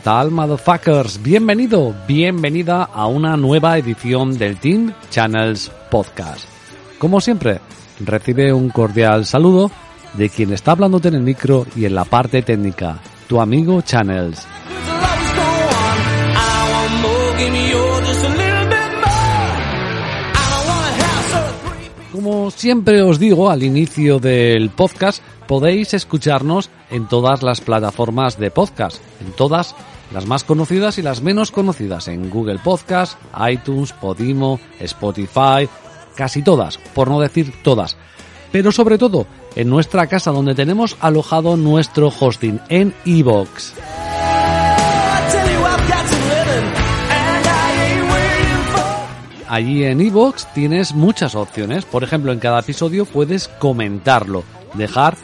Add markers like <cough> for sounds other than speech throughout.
¿Qué tal, motherfuckers? Bienvenido, bienvenida a una nueva edición del Team Channels Podcast. Como siempre, recibe un cordial saludo de quien está hablándote en el micro y en la parte técnica, tu amigo Channels. Como siempre os digo al inicio del podcast, podéis escucharnos en todas las plataformas de podcast, en todas las más conocidas y las menos conocidas, en Google Podcast, iTunes, Podimo, Spotify, casi todas, por no decir todas. Pero sobre todo en nuestra casa donde tenemos alojado nuestro hosting en iVoox. I Allí en iVoox tienes muchas opciones. Por ejemplo, en cada episodio puedes comentarlo, dejar,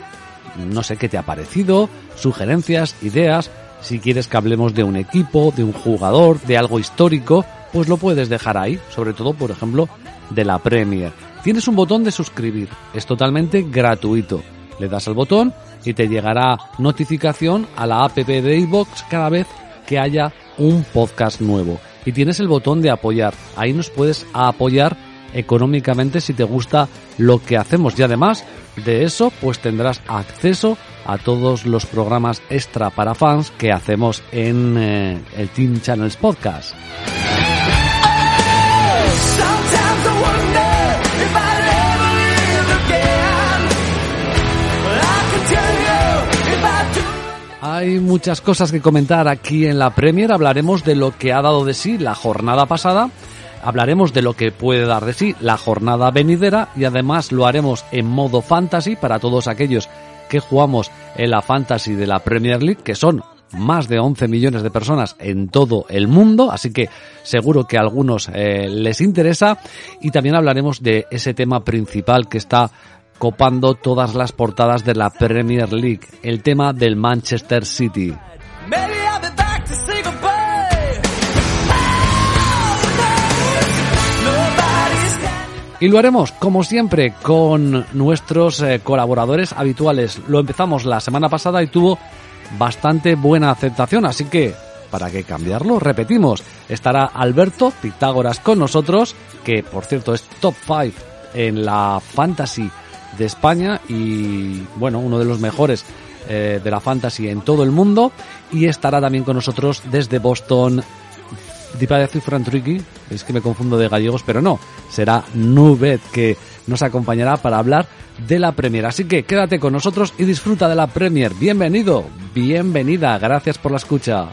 no sé qué te ha parecido, sugerencias, ideas. Si quieres que hablemos de un equipo, de un jugador, de algo histórico, pues lo puedes dejar ahí. Sobre todo, por ejemplo, de la Premier. Tienes un botón de suscribir. Es totalmente gratuito. Le das al botón y te llegará notificación a la app de iVoox cada vez que haya un podcast nuevo. Y tienes el botón de apoyar. Ahí nos puedes apoyar económicamente si te gusta lo que hacemos. Y además de eso, pues tendrás acceso a todos los programas extra para fans que hacemos en eh, el Team Channels Podcast. Hay muchas cosas que comentar aquí en la Premier. Hablaremos de lo que ha dado de sí la jornada pasada. Hablaremos de lo que puede dar de sí la jornada venidera y además lo haremos en modo fantasy para todos aquellos que jugamos en la fantasy de la Premier League, que son más de 11 millones de personas en todo el mundo, así que seguro que a algunos eh, les interesa y también hablaremos de ese tema principal que está copando todas las portadas de la Premier League, el tema del Manchester City. Y lo haremos, como siempre, con nuestros eh, colaboradores habituales. Lo empezamos la semana pasada y tuvo bastante buena aceptación, así que, ¿para qué cambiarlo? Repetimos, estará Alberto Pitágoras con nosotros, que por cierto es top 5 en la fantasy de España y, bueno, uno de los mejores eh, de la fantasy en todo el mundo. Y estará también con nosotros desde Boston es que me confundo de gallegos, pero no, será Nubet que nos acompañará para hablar de la Premier. Así que quédate con nosotros y disfruta de la Premier. Bienvenido, bienvenida, gracias por la escucha.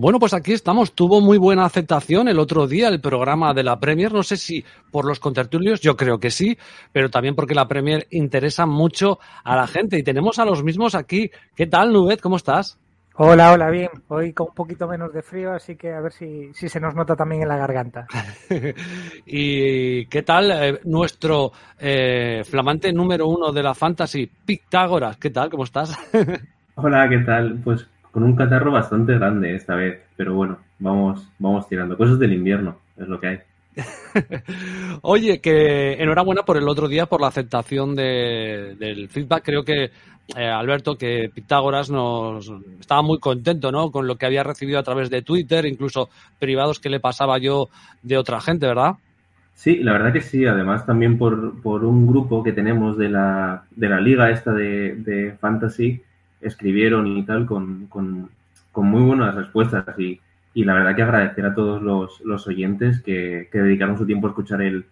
Bueno, pues aquí estamos. Tuvo muy buena aceptación el otro día el programa de la Premier. No sé si por los contertulios, yo creo que sí, pero también porque la Premier interesa mucho a la gente. Y tenemos a los mismos aquí. ¿Qué tal, Nubet? ¿Cómo estás? Hola, hola, bien. Hoy con un poquito menos de frío, así que a ver si, si se nos nota también en la garganta. <laughs> ¿Y qué tal eh, nuestro eh, flamante número uno de la Fantasy, Pitágoras? ¿Qué tal? ¿Cómo estás? <laughs> Hola, ¿qué tal? Pues con un catarro bastante grande esta vez, pero bueno, vamos, vamos tirando. Cosas del invierno, es lo que hay. <laughs> Oye, que enhorabuena por el otro día, por la aceptación de, del feedback. Creo que, eh, Alberto, que Pitágoras nos estaba muy contento ¿no? con lo que había recibido a través de Twitter, incluso privados que le pasaba yo de otra gente, ¿verdad? Sí, la verdad que sí. Además, también por, por un grupo que tenemos de la, de la liga esta de, de Fantasy, escribieron y tal con, con, con muy buenas respuestas. Y y la verdad que agradecer a todos los, los oyentes que, que, dedicaron su tiempo a escuchar el,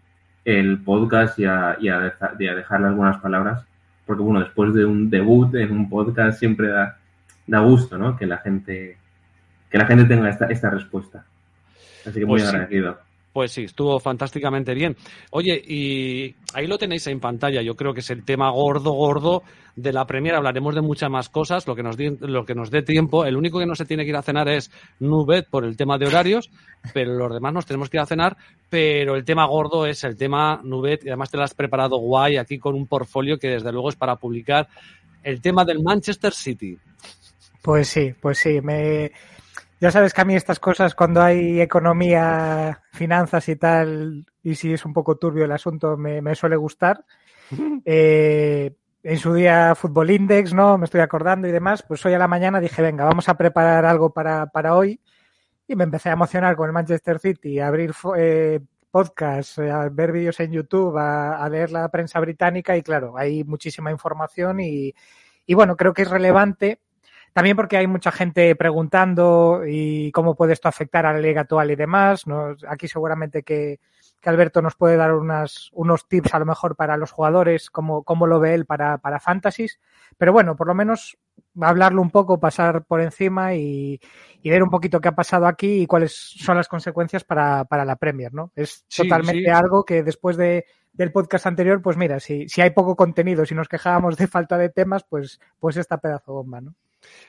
el podcast y a, y, a dejar, y a, dejarle algunas palabras, porque bueno, después de un debut en un podcast siempre da, da gusto, ¿no? Que la gente, que la gente tenga esta, esta respuesta. Así que muy Pues sí. Pues sí, estuvo fantásticamente bien. Oye, y ahí lo tenéis en pantalla. Yo creo que es el tema gordo, gordo de la Premier. Hablaremos de muchas más cosas, lo que nos, di- lo que nos dé tiempo. El único que no se tiene que ir a cenar es Nubet por el tema de horarios, pero los demás nos tenemos que ir a cenar. Pero el tema gordo es el tema Nubet, y además te lo has preparado guay aquí con un portfolio que desde luego es para publicar el tema del Manchester City. Pues sí, pues sí. Me... Ya sabes que a mí estas cosas, cuando hay economía, finanzas y tal, y si es un poco turbio el asunto, me, me suele gustar. <laughs> Eh, en su día Fútbol Index, ¿no? Me estoy acordando y demás. Pues hoy a la mañana dije, venga, vamos a preparar algo para, para hoy. Y me empecé a emocionar con el Manchester City, a abrir eh, podcasts, eh, a ver vídeos en YouTube, a, a leer la prensa británica y claro, hay muchísima información y, y bueno, creo que es relevante también porque hay mucha gente preguntando y cómo puede esto afectar a la liga actual y demás. ¿no? Aquí seguramente que, que Alberto nos puede dar unas, unos tips a lo mejor para los jugadores, cómo, cómo lo ve él para, para Fantasies. Pero bueno, por lo menos hablarlo un poco, pasar por encima y, y ver un poquito qué ha pasado aquí y cuáles son las consecuencias para, para la Premier, ¿no? Es Sí, totalmente sí. algo que después de, del podcast anterior, pues mira, si, si hay poco contenido, si nos quejábamos de falta de temas, pues, pues esta pedazo bomba, ¿no?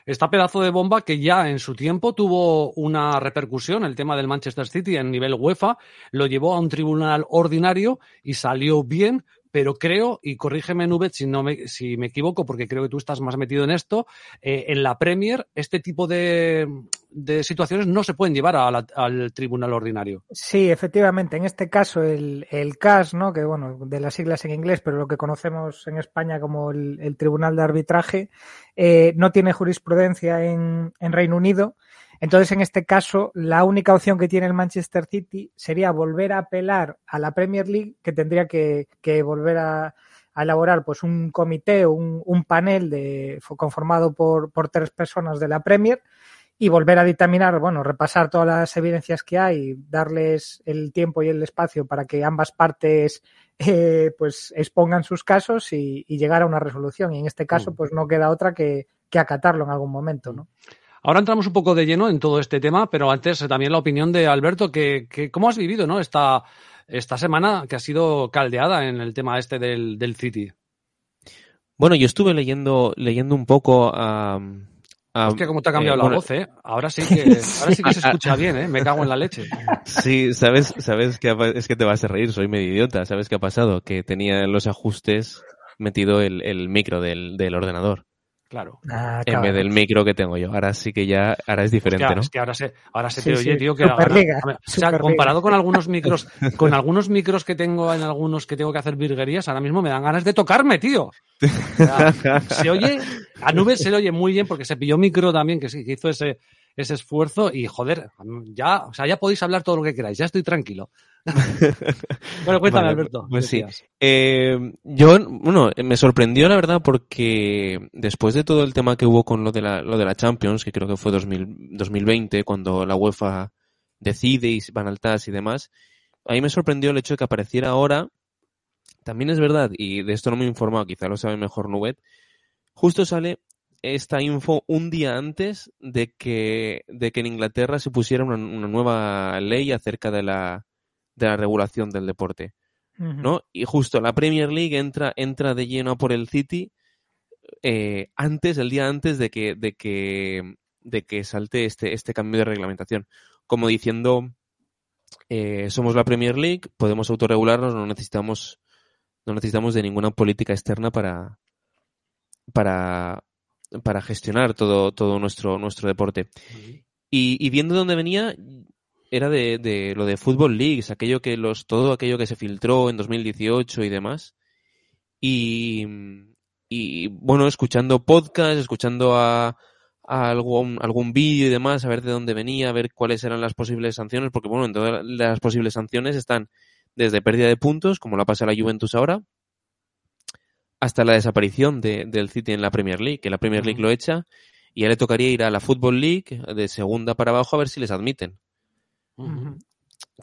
Esta pedazo de bomba que ya en su tiempo tuvo una repercusión, el tema del Manchester City en nivel UEFA, lo llevó a un tribunal ordinario y salió bien, pero creo, y corrígeme Nubet si, no me, si me equivoco, porque creo que tú estás más metido en esto, eh, en la Premier este tipo de, de situaciones no se pueden llevar al tribunal ordinario. Sí, efectivamente. En este caso, el, el CAS, ¿no? que bueno, de las siglas en inglés, pero lo que conocemos en España como el, el Tribunal de Arbitraje, eh, no tiene jurisprudencia en, en Reino Unido. Entonces, en este caso, la única opción que tiene el Manchester City sería volver a apelar a la Premier League, que tendría que, que volver a, a elaborar pues un comité o un, un panel de, conformado por, por tres personas de la Premier y volver a dictaminar, bueno, repasar todas las evidencias que hay, darles el tiempo y el espacio para que ambas partes eh, pues expongan sus casos y, y, llegar a una resolución. Y en este caso, pues no queda otra que, que acatarlo en algún momento, ¿no? Ahora entramos un poco de lleno en todo este tema, pero antes eh, también la opinión de Alberto, que, que cómo has vivido, ¿no? Esta, esta semana que ha sido caldeada en el tema este del, del City. Bueno, yo estuve leyendo, leyendo un poco a. Um, Hostia, cómo te ha cambiado eh, la bueno, voz, ¿eh? Ahora sí que, <laughs> ahora sí que se escucha bien, ¿eh? Me cago en la leche. Sí, sabes, sabes que es que te vas a reír, soy medio idiota. ¿Sabes qué ha pasado? Que tenía en los ajustes metido el, el micro del, del ordenador. Claro. Ah, en vez del micro que tengo yo. Ahora sí que ya, ahora es diferente, es que, ¿no? Es que ahora se, ahora se te sí, oye, sí. tío, que Superliga, ahora, o sea, comparado con algunos micros, con algunos micros que tengo en algunos que tengo que hacer virguerías, ahora mismo me dan ganas de tocarme, tío. O sea, se oye, a Nubes se le oye muy bien porque se pilló micro también, que sí, que hizo ese, ese esfuerzo y joder, ya, o sea, ya podéis hablar todo lo que queráis, ya estoy tranquilo. <laughs> bueno, cuéntame, vale, Alberto. Pues sí. Eh, yo, bueno, me sorprendió la verdad porque después de todo el tema que hubo con lo de la, lo de la Champions, que creo que fue 2000, 2020, cuando la UEFA decide y van al TAS y demás, a mí me sorprendió el hecho de que apareciera ahora. También es verdad, y de esto no me he informado, quizá lo sabe mejor Nubet, justo sale esta info un día antes de que, de que en Inglaterra se pusiera una, una nueva ley acerca de la, de la regulación del deporte. Uh -huh. ¿no? Y justo la Premier League entra, entra de lleno por el City eh, antes, el día antes de que, de que de que salte este, este cambio de reglamentación. Como diciendo, eh, somos la Premier League, podemos autorregularnos, no necesitamos, no necesitamos de ninguna política externa para, para, para gestionar todo, todo nuestro, nuestro deporte. Y, y viendo dónde venía, era de, de, lo de Football Leagues, aquello que los, todo aquello que se filtró en 2018 y demás. Y, y bueno, escuchando podcast, escuchando a, a algún, algún vídeo y demás, a ver de dónde venía, a ver cuáles eran las posibles sanciones, porque bueno, en todas las posibles sanciones están desde pérdida de puntos, como la pasa la Juventus ahora, hasta la desaparición de, del City en la Premier League, que la Premier League lo echa y ya le tocaría ir a la Football League de segunda para abajo a ver si les admiten.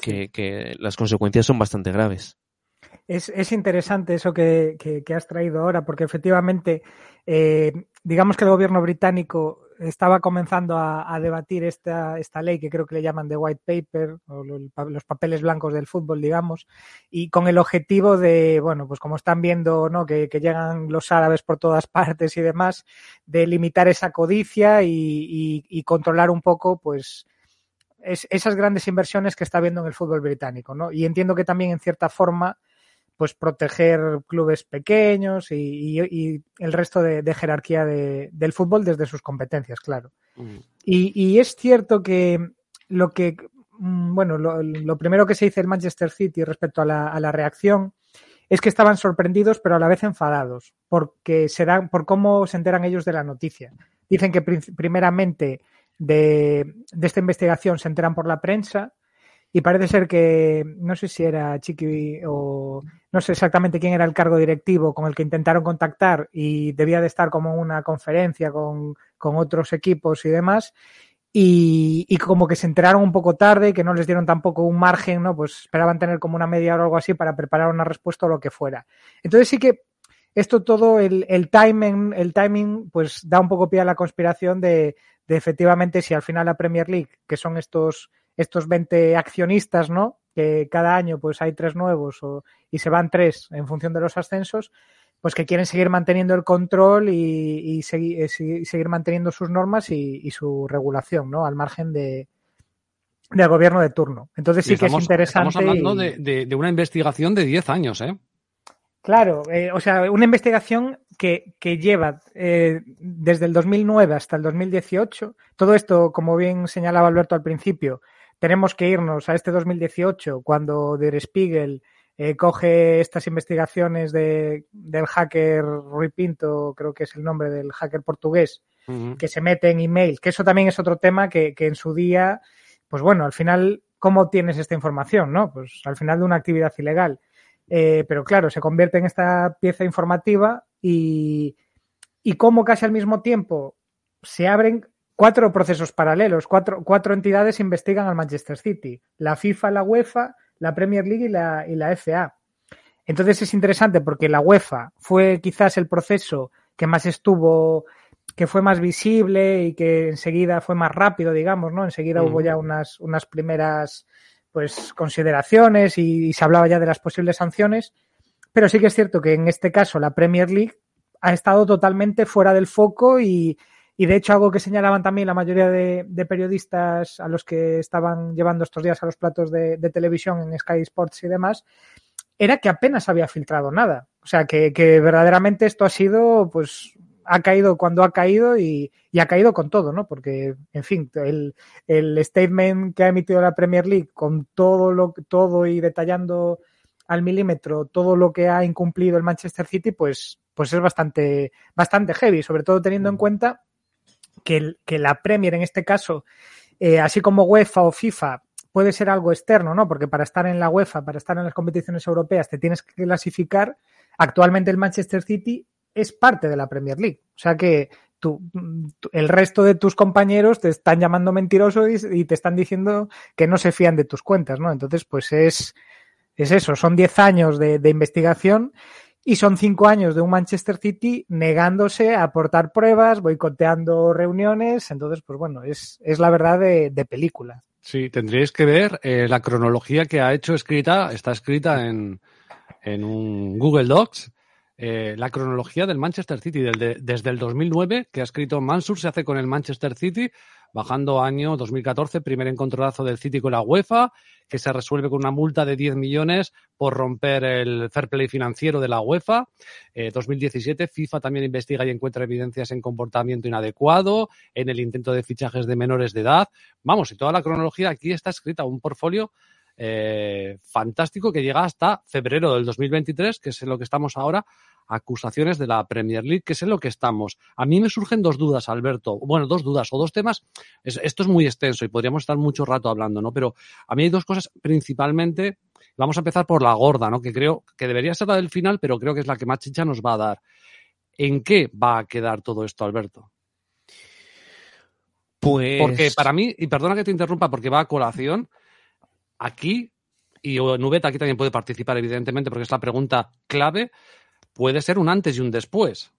Que, que las consecuencias son bastante graves. Es, es interesante eso que, que, que, has traído ahora, porque efectivamente, eh, digamos que el gobierno británico estaba comenzando a, a, debatir esta, esta ley que creo que le llaman de white paper o los papeles blancos del fútbol, digamos, y con el objetivo de, bueno, pues como están viendo, ¿no? Que, llegan los árabes por todas <laughs> partes y demás, de limitar esa codicia y, y, y controlar un poco, pues, es, esas grandes inversiones que está viendo en el fútbol británico, ¿no? Y entiendo que también en cierta forma pues proteger clubes pequeños y, y, y el resto de, de jerarquía de, del fútbol desde sus competencias, claro. Mm. Y, y, es cierto que lo que, mm, bueno, lo, lo, primero que se dice el Manchester City respecto a la, a la, reacción es que estaban sorprendidos pero a la vez enfadados porque se dan, por cómo se enteran ellos de la noticia. Dicen que primeramente de, de esta investigación se enteran por la prensa y parece ser que no sé si era Chiqui o no sé exactamente quién era el cargo directivo con el que intentaron contactar y debía de estar como una conferencia con, con otros equipos y demás y, y, como que se enteraron un poco tarde, que no les dieron tampoco un margen, ¿no? Pues esperaban tener como una media hora o algo así para preparar una respuesta o lo que fuera. Entonces sí que esto todo, el, el timing, el timing, pues da un poco pie a la conspiración de, de efectivamente si al final la Premier League, que son estos estos 20 accionistas, ¿no? Que cada año pues hay tres nuevos o, y se van tres en función de los ascensos, pues que quieren seguir manteniendo el control y, y, segui, y seguir manteniendo sus normas y, y, su regulación, ¿no? Al margen de del gobierno de turno. Entonces sí estamos, que es interesante. Estamos hablando de, de, de, una investigación de 10 años, ¿eh? Claro, eh, o sea, una investigación que, que lleva eh, desde el 2009 hasta el 2018. Todo esto, como bien señalaba Alberto al principio, tenemos que irnos a este 2018 cuando Der Spiegel eh, coge estas investigaciones de, del hacker Rui Pinto, creo que es el nombre del hacker portugués, uh -huh. que se mete en email, que eso también es otro tema que, que en su día, pues bueno, al final, ¿cómo tienes esta información? no Pues al final de una actividad ilegal. Eh, pero claro, se convierte en esta pieza informativa y, y cómo casi al mismo tiempo se abren cuatro procesos paralelos, cuatro, cuatro entidades investigan al Manchester City, la FIFA, la UEFA, la Premier League y la, y la FA. Entonces es interesante porque la UEFA fue quizás el proceso que más estuvo, que fue más visible y que enseguida fue más rápido, digamos, ¿no? Enseguida mm. hubo ya unas, unas primeras pues consideraciones y, y se hablaba ya de las posibles sanciones. Pero sí que es cierto que en este caso la Premier League ha estado totalmente fuera del foco y, y de hecho, algo que señalaban también la mayoría de, de, periodistas a los que estaban llevando estos días a los platos de, de, televisión en Sky Sports y demás, era que apenas había filtrado nada. O sea, que, que verdaderamente esto ha sido, pues, ha caído cuando ha caído y, y, ha caído con todo, ¿no? Porque, en fin, el, el statement que ha emitido la Premier League con todo lo todo y detallando al milímetro todo lo que ha incumplido el Manchester City, pues, pues es bastante, bastante heavy, sobre todo teniendo en cuenta que, la Premier en este caso, eh, así como UEFA o FIFA, puede ser algo externo, ¿no? Porque para estar en la UEFA, para estar en las competiciones europeas, te tienes que clasificar. Actualmente el Manchester City es parte de la Premier League. O sea que tú, el resto de tus compañeros te están llamando mentiroso y, te están diciendo que no se fían de tus cuentas, ¿no? Entonces, pues es, es eso, son 10 años de investigación y son cinco años de un Manchester City negándose a aportar pruebas, boicoteando reuniones. Entonces, pues bueno, es, es la verdad de, de película. Sí, tendríais que ver eh, la cronología que ha hecho escrita, está escrita en, en un Google Docs, eh, la cronología del Manchester City del de- desde el 2009 que ha escrito Mansur se hace con el Manchester City bajando año 2014 primer encontronazo del City con la UEFA que se resuelve con una multa de 10 millones por romper el fair play financiero de la UEFA. Eh, 2017 FIFA también investiga y encuentra evidencias en comportamiento inadecuado en el intento de fichajes de menores de edad. Vamos y toda la cronología aquí está escrita un portfolio eh, fantástico que llega hasta febrero del 2023, que es en lo que estamos ahora, acusaciones de la Premier League, que es en lo que estamos. A mí me surgen dos dudas, Alberto. Bueno, dos dudas o dos temas. Es- esto es muy extenso y podríamos estar mucho rato hablando, ¿no? Pero a mí hay dos cosas principalmente. Vamos a empezar por la gorda, ¿no? Que creo que debería ser la del final, pero creo que es la que más chicha nos va a dar. ¿En qué va a quedar todo esto, Alberto? Pues. Porque para mí, y perdona que te interrumpa porque va a colación, aquí, y Nubet aquí también puede participar, evidentemente, porque es la pregunta clave, puede ser un antes y un después.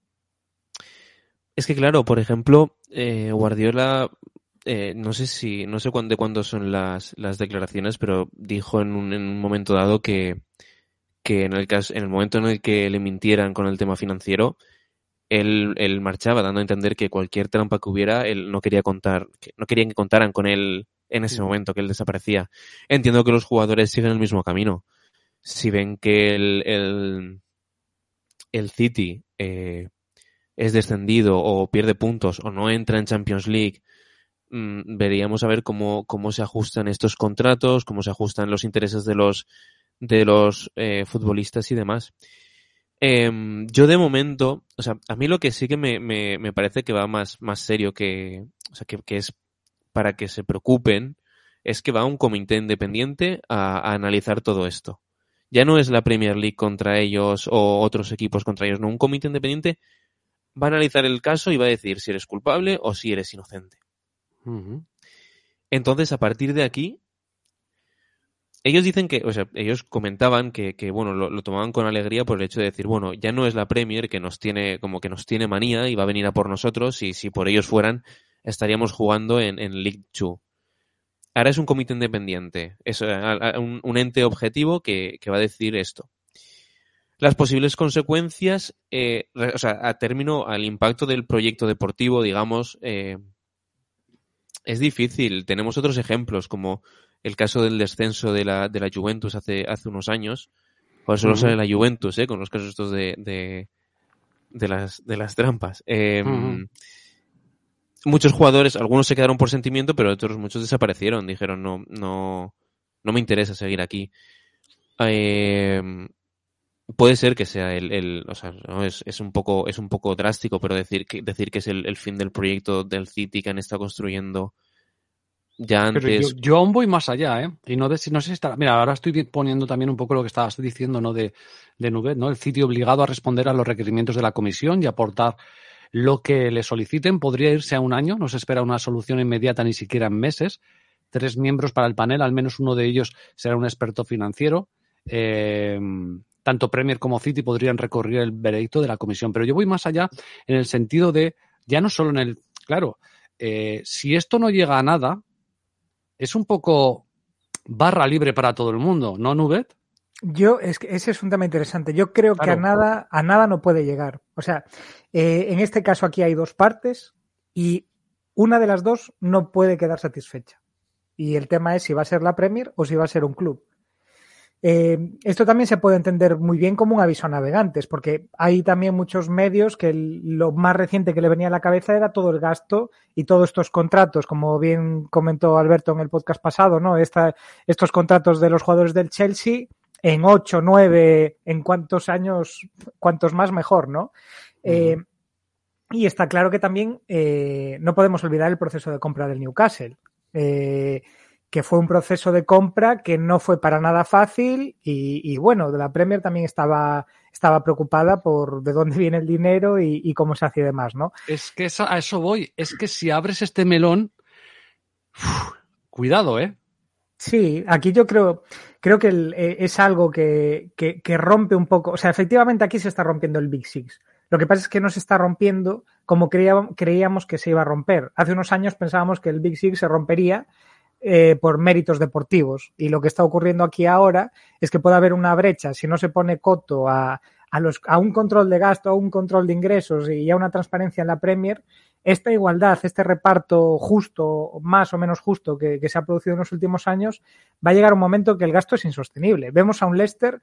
Es que claro, por ejemplo, eh, Guardiola, eh, no sé si, no sé cuándo, de cuándo son las, las declaraciones, pero dijo en un, en un momento dado que, que en el caso, en el momento en el que le mintieran con el tema financiero, él, él marchaba, dando a entender que cualquier trampa que hubiera, él no quería contar, que no querían que contaran con él en ese momento, que él desaparecía. Entiendo que los jugadores siguen el mismo camino. Si ven que el, el, el City eh, es descendido o pierde puntos o no entra en Champions League, mm, veríamos a ver cómo, cómo se ajustan estos contratos, cómo se ajustan los intereses de los, de los eh, futbolistas y demás. Em, yo de momento, o sea, a mí lo que sí que me, me, me parece que va más, más serio que, o sea, que, que es para que se preocupen, es que va un comité independiente a, a analizar todo esto. Ya no es la Premier League contra ellos o otros equipos contra ellos, no, un comité independiente va a analizar el caso y va a decir si eres culpable o si eres inocente. Entonces, a partir de aquí, ellos dicen que, o sea, ellos comentaban que, que bueno, lo, lo tomaban con alegría por el hecho de decir, bueno, ya no es la Premier que nos tiene, como que nos tiene manía y va a venir a por nosotros y si por ellos fueran, estaríamos jugando en, en League 2. Ahora es un comité independiente, es eh, un, un ente objetivo que, que va a decir esto. Las posibles consecuencias, eh, o sea, a término, al impacto del proyecto deportivo, digamos, eh, es difícil. Tenemos otros ejemplos, como el caso del descenso de la, de la Juventus hace, hace unos años. Por solo Ujú. sale la Juventus, ¿eh? con los casos estos de, de, de las, de las trampas. Eh, Ujú. Muchos jugadores, algunos se quedaron por sentimiento, pero otros muchos desaparecieron. Dijeron, no, no, no me interesa seguir aquí. Eh, puede ser que sea el, el o sea, ¿no? es, es un poco, es un poco drástico, pero decir que, decir que es el, el fin del proyecto del City que han estado construyendo ya Pero antes. yo, yo aún voy más allá, ¿eh? Y no, ves- no sé si estará. Mira, ahora estoy poniendo también un poco lo que estabas diciendo, ¿no? De, de Nubet, ¿no? El sitio obligado a responder a los requerimientos de la comisión y aportar lo que le soliciten. Podría irse a un año, no se espera una solución inmediata ni siquiera en meses. Tres miembros para el panel, al menos uno de ellos será un experto financiero. Eh, tanto Premier como City podrían recorrer el veredicto de la comisión. Pero yo voy más allá en el sentido de, ya no solo en el. Claro, eh, si esto no llega a nada, es un poco barra libre para todo el mundo, ¿no, Nubet? Yo, es que ese es un tema interesante. Yo creo que a nada, a nada no puede llegar. O sea, eh, en este caso aquí hay dos partes y una de las dos no puede quedar satisfecha. Y el tema es si va a ser la Premier o si va a ser un club. Eh, esto también se puede entender muy bien como un aviso a navegantes, porque hay también muchos medios que lo más reciente que le venía a la cabeza era todo el gasto y todos estos contratos, como bien comentó Alberto en el podcast pasado, ¿no? Esta, estos contratos de los jugadores del Chelsea en 8, 9, en cuántos años, cuantos más mejor, ¿no? Eh, y está claro que también eh, no podemos olvidar el proceso de compra del Newcastle, eh, que fue un proceso de compra que no fue para nada fácil y, y bueno, de la Premier también estaba, estaba preocupada por de dónde <laughs> viene el dinero y, y cómo se hace y demás, ¿no? Es que esa- a eso voy. Es que si abres este melón, cuidado, ¿eh? Sí, aquí yo creo, creo que eh, es algo que, que- que rompe un poco. O sea, efectivamente aquí se está rompiendo el Big Six. Lo que pasa es que no se está rompiendo como creíamos, creíamos que se iba a romper. Hace unos años pensábamos que el Big Six se rompería eh, por méritos deportivos. Y lo que está ocurriendo aquí ahora es que puede haber una brecha. Si no se pone coto a, a, los, a un control de gasto, a un control de ingresos y a una transparencia en la Premier, esta igualdad, este reparto justo, más o menos justo que, se ha producido en los últimos años, va a llegar un momento que el gasto es insostenible. Vemos a un Leicester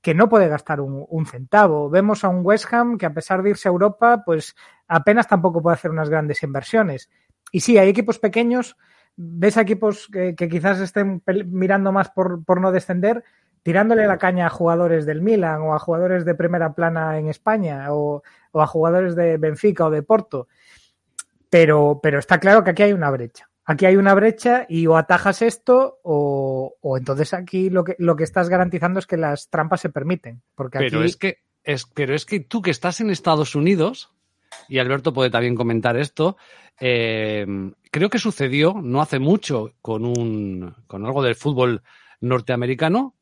que no puede gastar un, centavo. Vemos a un West Ham que a pesar de irse a Europa, pues apenas tampoco puede hacer unas grandes inversiones. Y sí, hay equipos pequeños, ves equipos que, quizás estén mirando más por, no descender, tirándole la caña a jugadores del Milan o a jugadores de primera plana en España o, o a jugadores de Benfica o de Porto. Pero, pero está claro que aquí hay una brecha. Aquí hay una brecha y o atajas esto o, o entonces aquí lo que, lo que estás garantizando es que las trampas se permiten. Porque pero aquí... es que es, pero es que tú que estás en Estados Unidos, y Alberto puede también comentar esto, eh, creo que sucedió no hace mucho con un con algo del fútbol norteamericano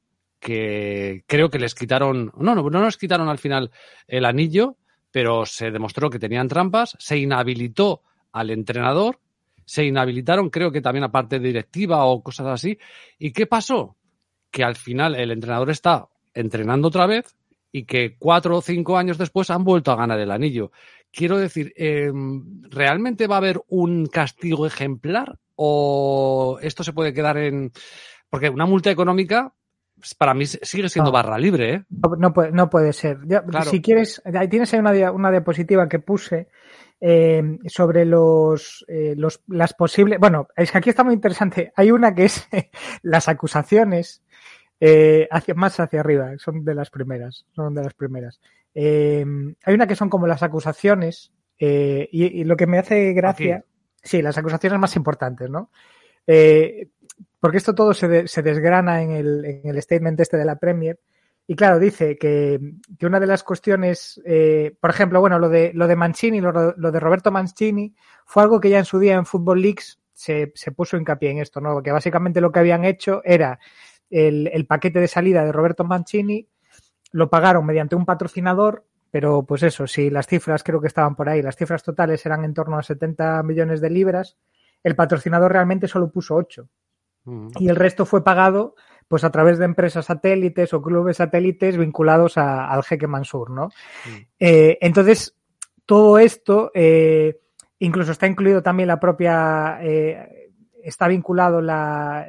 que creo que les quitaron, no, no, no nos quitaron al final el anillo, pero se demostró que tenían trampas, se inhabilitó al entrenador se inhabilitaron, creo que también a parte directiva o cosas así. ¿Y qué pasó? Que al final el entrenador está entrenando otra vez y que cuatro o cinco años después han vuelto a ganar el anillo. Quiero decir, eh, ¿realmente va a haber un castigo ejemplar o esto se puede quedar en... Porque una multa económica para mí sigue siendo No. barra libre, ¿eh? No, no puede, no puede ser. Claro. Si quieres, ahí tienes ahí una, una diapositiva que puse eh, sobre los, eh, los las posibles. Bueno, es que aquí está muy interesante. Hay una que es <laughs> las acusaciones eh, hacia, más hacia arriba, son de las primeras, son de las primeras. Hay una que son como las acusaciones y, y lo que me hace gracia, Aquí. sí, las acusaciones más importantes, ¿no? Eh, porque esto todo se, de- se desgrana en el, en el statement este de la Premier. Y claro, dice que, una de las cuestiones, eh, por ejemplo, bueno, lo de, lo de Mancini, lo, de Roberto Mancini, fue algo que ya en su día en Football se, se puso hincapié en esto, ¿no? Que básicamente lo que habían hecho era el, el paquete de salida de Roberto Mancini, lo pagaron mediante un patrocinador, pero pues eso, si las cifras creo que estaban por ahí, las cifras totales eran en torno a 70 millones de libras, el patrocinador realmente solo puso 8 y el resto fue pagado pues a través de empresas satélites o clubes satélites vinculados a- al jeque Mansur, ¿no? Eh, entonces, todo esto, eh, incluso está incluido también la propia, eh, está vinculado la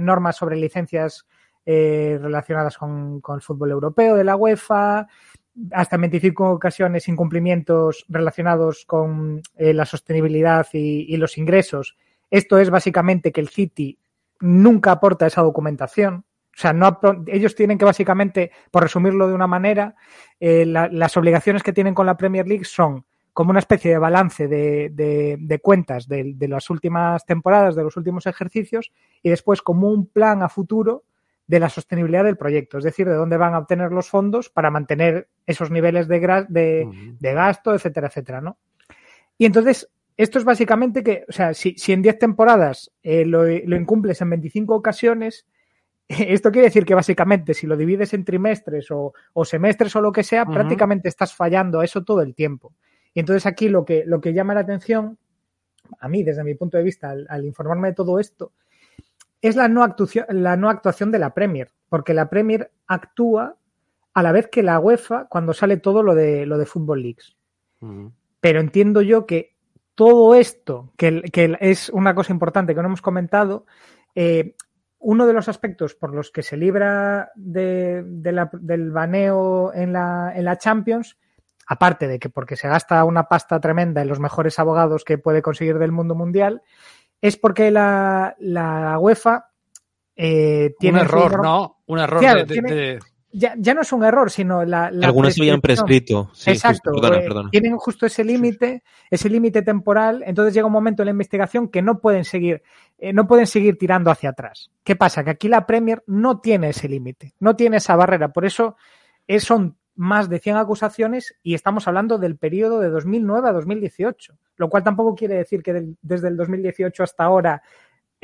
normas sobre licencias eh, relacionadas con, con el fútbol europeo de la UEFA, hasta en 25 ocasiones incumplimientos relacionados con eh, la sostenibilidad y, y los ingresos. Esto es básicamente que el City nunca aporta esa documentación. O sea, no ellos tienen que básicamente, por resumirlo de una manera, eh, la- las obligaciones que tienen con la Premier League son como una especie de balance de, de- de cuentas de, de las últimas temporadas, de los últimos ejercicios, y después como un plan a futuro de la sostenibilidad del proyecto, es decir, de dónde van a obtener los fondos para mantener esos niveles de, gra- de gasto, etcétera, etcétera, ¿no? Y entonces, esto es básicamente que, o sea, si, si en 10 temporadas eh, lo, lo incumples en 25 ocasiones, <laughs> esto quiere decir que básicamente si lo divides en trimestres o, o semestres o lo que sea, prácticamente estás fallando a eso todo el tiempo. Y entonces aquí lo que, lo que llama la atención, a mí desde mi punto de vista, al, al informarme de todo esto, es la no, actuación, la no actuación de la Premier, porque la Premier actúa a la vez que la UEFA cuando sale todo lo de, lo de Football Leagues. Pero entiendo yo que todo esto, que, que es una cosa importante que no hemos comentado, eh, uno de los aspectos por los que se libra de, de la, del baneo en la, en la Champions, aparte de que porque se gasta una pasta tremenda en los mejores abogados que puede conseguir del mundo mundial, es porque la, la UEFA eh, tiene un error, ¿no? Un error Claro, de, de- tiene- de- Ya, ya no es un error, sino la. la Algunas se habían prescrito. Sí, Exacto. justo, perdona, eh, perdona. Tienen justo ese límite, ese límite temporal. Entonces llega un momento en la investigación que no pueden seguir, eh, no pueden seguir tirando hacia atrás. ¿Qué pasa? Que aquí la Premier no tiene ese límite, no tiene esa barrera. Por eso eh, son más de 100 acusaciones y estamos hablando del periodo de 2009 a 2018. Lo cual tampoco quiere decir que del- desde el 2018 hasta ahora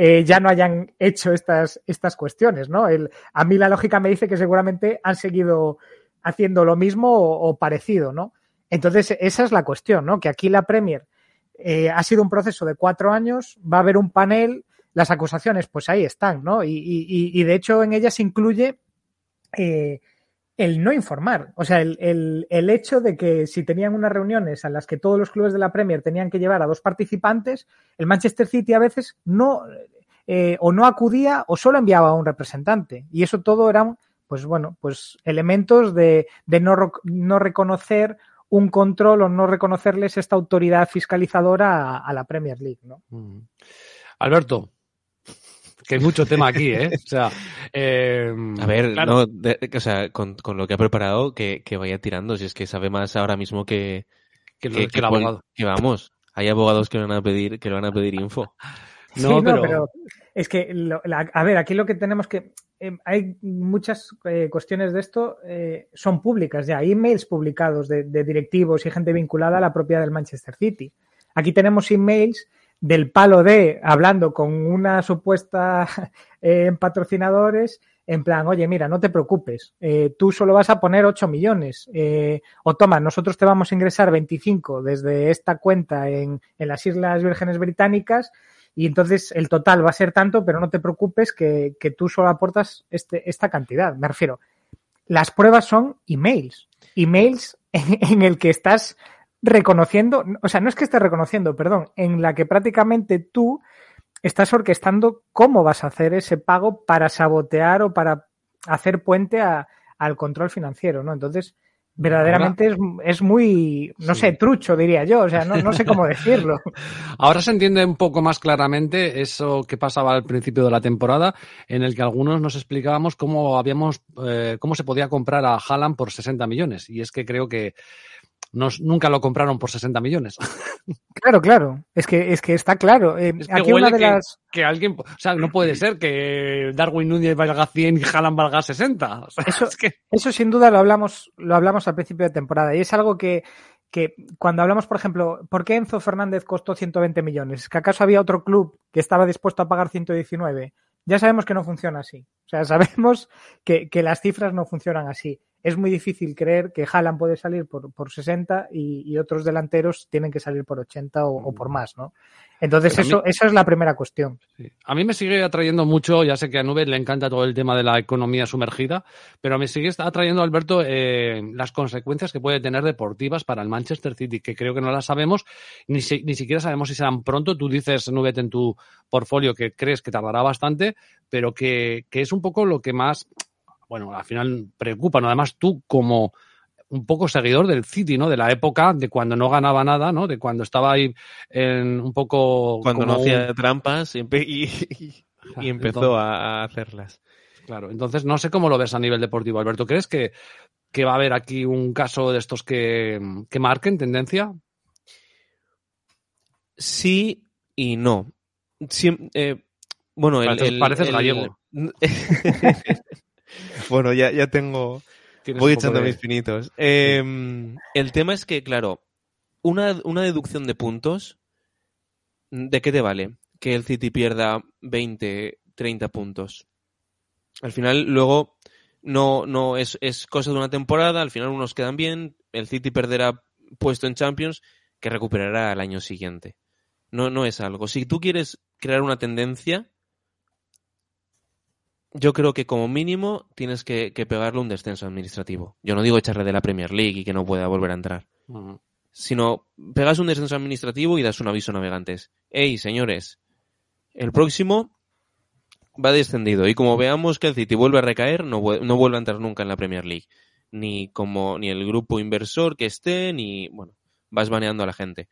eh, ya no hayan hecho estas, estas cuestiones, ¿no? El, a mí la lógica me dice que seguramente han seguido haciendo lo mismo o, parecido, ¿no? Entonces, esa es la cuestión, ¿no? Que aquí la Premier eh, ha sido un proceso de cuatro años, va a haber un panel, las acusaciones, pues ahí están, ¿no? Y, y- y- de hecho en ellas se incluye eh, el no informar. O sea, el, el, el, hecho de que si tenían unas reuniones a las que todos los clubes de la Premier tenían que llevar a dos participantes, el Manchester City a veces no eh, o no acudía o solo enviaba a un representante. Y eso todo eran, pues bueno, pues elementos de, de no, no reconocer un control o no reconocerles esta autoridad fiscalizadora a, la Premier League, ¿no? Mm. Alberto, que hay mucho tema aquí, ¿eh? O sea, eh, a ver, claro. no, de, o sea, con, con, lo que ha preparado, que, que, vaya tirando, si es que sabe más ahora mismo que, que, que, que el abogado. Que vamos, hay abogados que le van a pedir, que le van a pedir info. <laughs> No, sí, no pero... pero... es que, lo, la, a ver, aquí lo que tenemos que, eh, hay muchas eh, cuestiones de esto, eh, son públicas ya, hay emails publicados de, de directivos y gente vinculada a la propiedad del Manchester City. Aquí tenemos emails del palo de hablando con una supuesta <laughs> eh, patrocinadores en plan, oye, mira, no te preocupes, eh, tú solo vas a poner 8 millones, eh, o toma, nosotros te vamos a ingresar 25 desde esta cuenta en, en, las Islas Vírgenes Británicas y entonces el total va a ser tanto, pero no te preocupes que, que tú solo aportas este, esta cantidad. Me refiero, las pruebas son emails, emails en, <laughs> en el que estás reconociendo, o sea, no es que estés reconociendo, perdón, en la que prácticamente tú estás orquestando cómo vas a hacer ese pago para sabotear o para hacer puente a, al control financiero, ¿no? Entonces, verdaderamente es, es, muy, no sí. sé, trucho, diría yo, o sea, no, no sé cómo <laughs> decirlo. Ahora se entiende un poco más claramente eso que pasaba al principio de la temporada, en el que algunos nos explicábamos cómo habíamos, eh, cómo se podía comprar a Haaland por 60 millones, y es que creo que nos, nunca lo compraron por 60 millones. <laughs> Claro, claro. Es que, es que está claro. Eh, es que aquí una de que, las... que, alguien, o sea, no puede ser que Darwin Núñez valga 100 y Haaland valga 60. O sea, eso, es que... eso sin duda lo hablamos, lo hablamos al principio de temporada y es algo que, que cuando hablamos, por ejemplo, ¿por qué Enzo Fernández costó 120 millones? ¿Que acaso había otro club que estaba dispuesto a pagar 119? Ya sabemos que no funciona así. O sea, <laughs> sabemos que, que las cifras no funcionan así es muy difícil creer que Haaland puede salir por, por 60 y, y, otros delanteros tienen que salir por 80 o, o por más, ¿no? Entonces, eso, mí, esa es la primera cuestión. Sí. A mí me sigue atrayendo mucho, ya sé que a Nube le encanta todo el tema de la economía sumergida, pero me sigue atrayendo, Alberto, eh, las consecuencias que puede tener deportivas para el Manchester City, que creo que no las sabemos, ni, si, ni siquiera sabemos si serán pronto. Tú dices, Nube, en tu portfolio que crees que tardará bastante, pero que, que es un poco lo que más bueno, al final preocupan. Además, tú como un poco seguidor del City, ¿no? De la época de cuando no ganaba nada, ¿no? De cuando estaba ahí en un poco... Cuando no hacía un... trampas y, y, y empezó entonces, a hacerlas. Claro, entonces no sé cómo lo ves a nivel deportivo, Alberto. ¿Crees que, que va a haber aquí un caso de estos que, que marquen tendencia? Sí y no. Sí, eh, bueno, el, el, pareces el, gallego. <laughs> <laughs> Bueno, ya, ya tengo. Voy echando de... mis pinitos. Eh, el tema es que, claro, una, una deducción de puntos, ¿de qué te vale? Que el City pierda 20, 30 puntos. Al final, luego, no, no es, es cosa de una temporada, al final unos quedan bien, el City perderá puesto en Champions, que recuperará al año siguiente. No, no es algo. Si tú quieres crear una tendencia, yo creo que como mínimo tienes que, que, pegarle un descenso administrativo. Yo no digo echarle de la Premier League y que no pueda volver a entrar. Uh -huh. Sino pegas un descenso administrativo y das un aviso a navegantes. Hey, señores, el próximo va descendido. Y como veamos que el City vuelve a recaer, no, no vuelve a entrar nunca en la Premier League. Ni como, ni el grupo inversor que esté, ni, bueno, vas baneando a la gente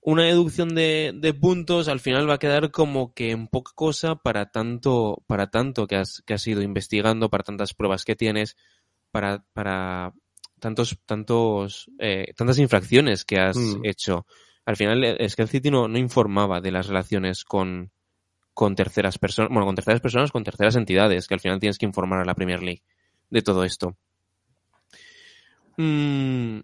una deducción de, de, puntos al final va a quedar como que en poca cosa para tanto, para tanto que has, que has ido investigando, para tantas pruebas que tienes, para, para tantos, tantos, eh, tantas infracciones que has mm. hecho. Al final es que el City no, no informaba de las relaciones con, con terceras personas, bueno, con terceras personas, con terceras entidades, que al final tienes que informar a la Premier League de todo esto. Mm,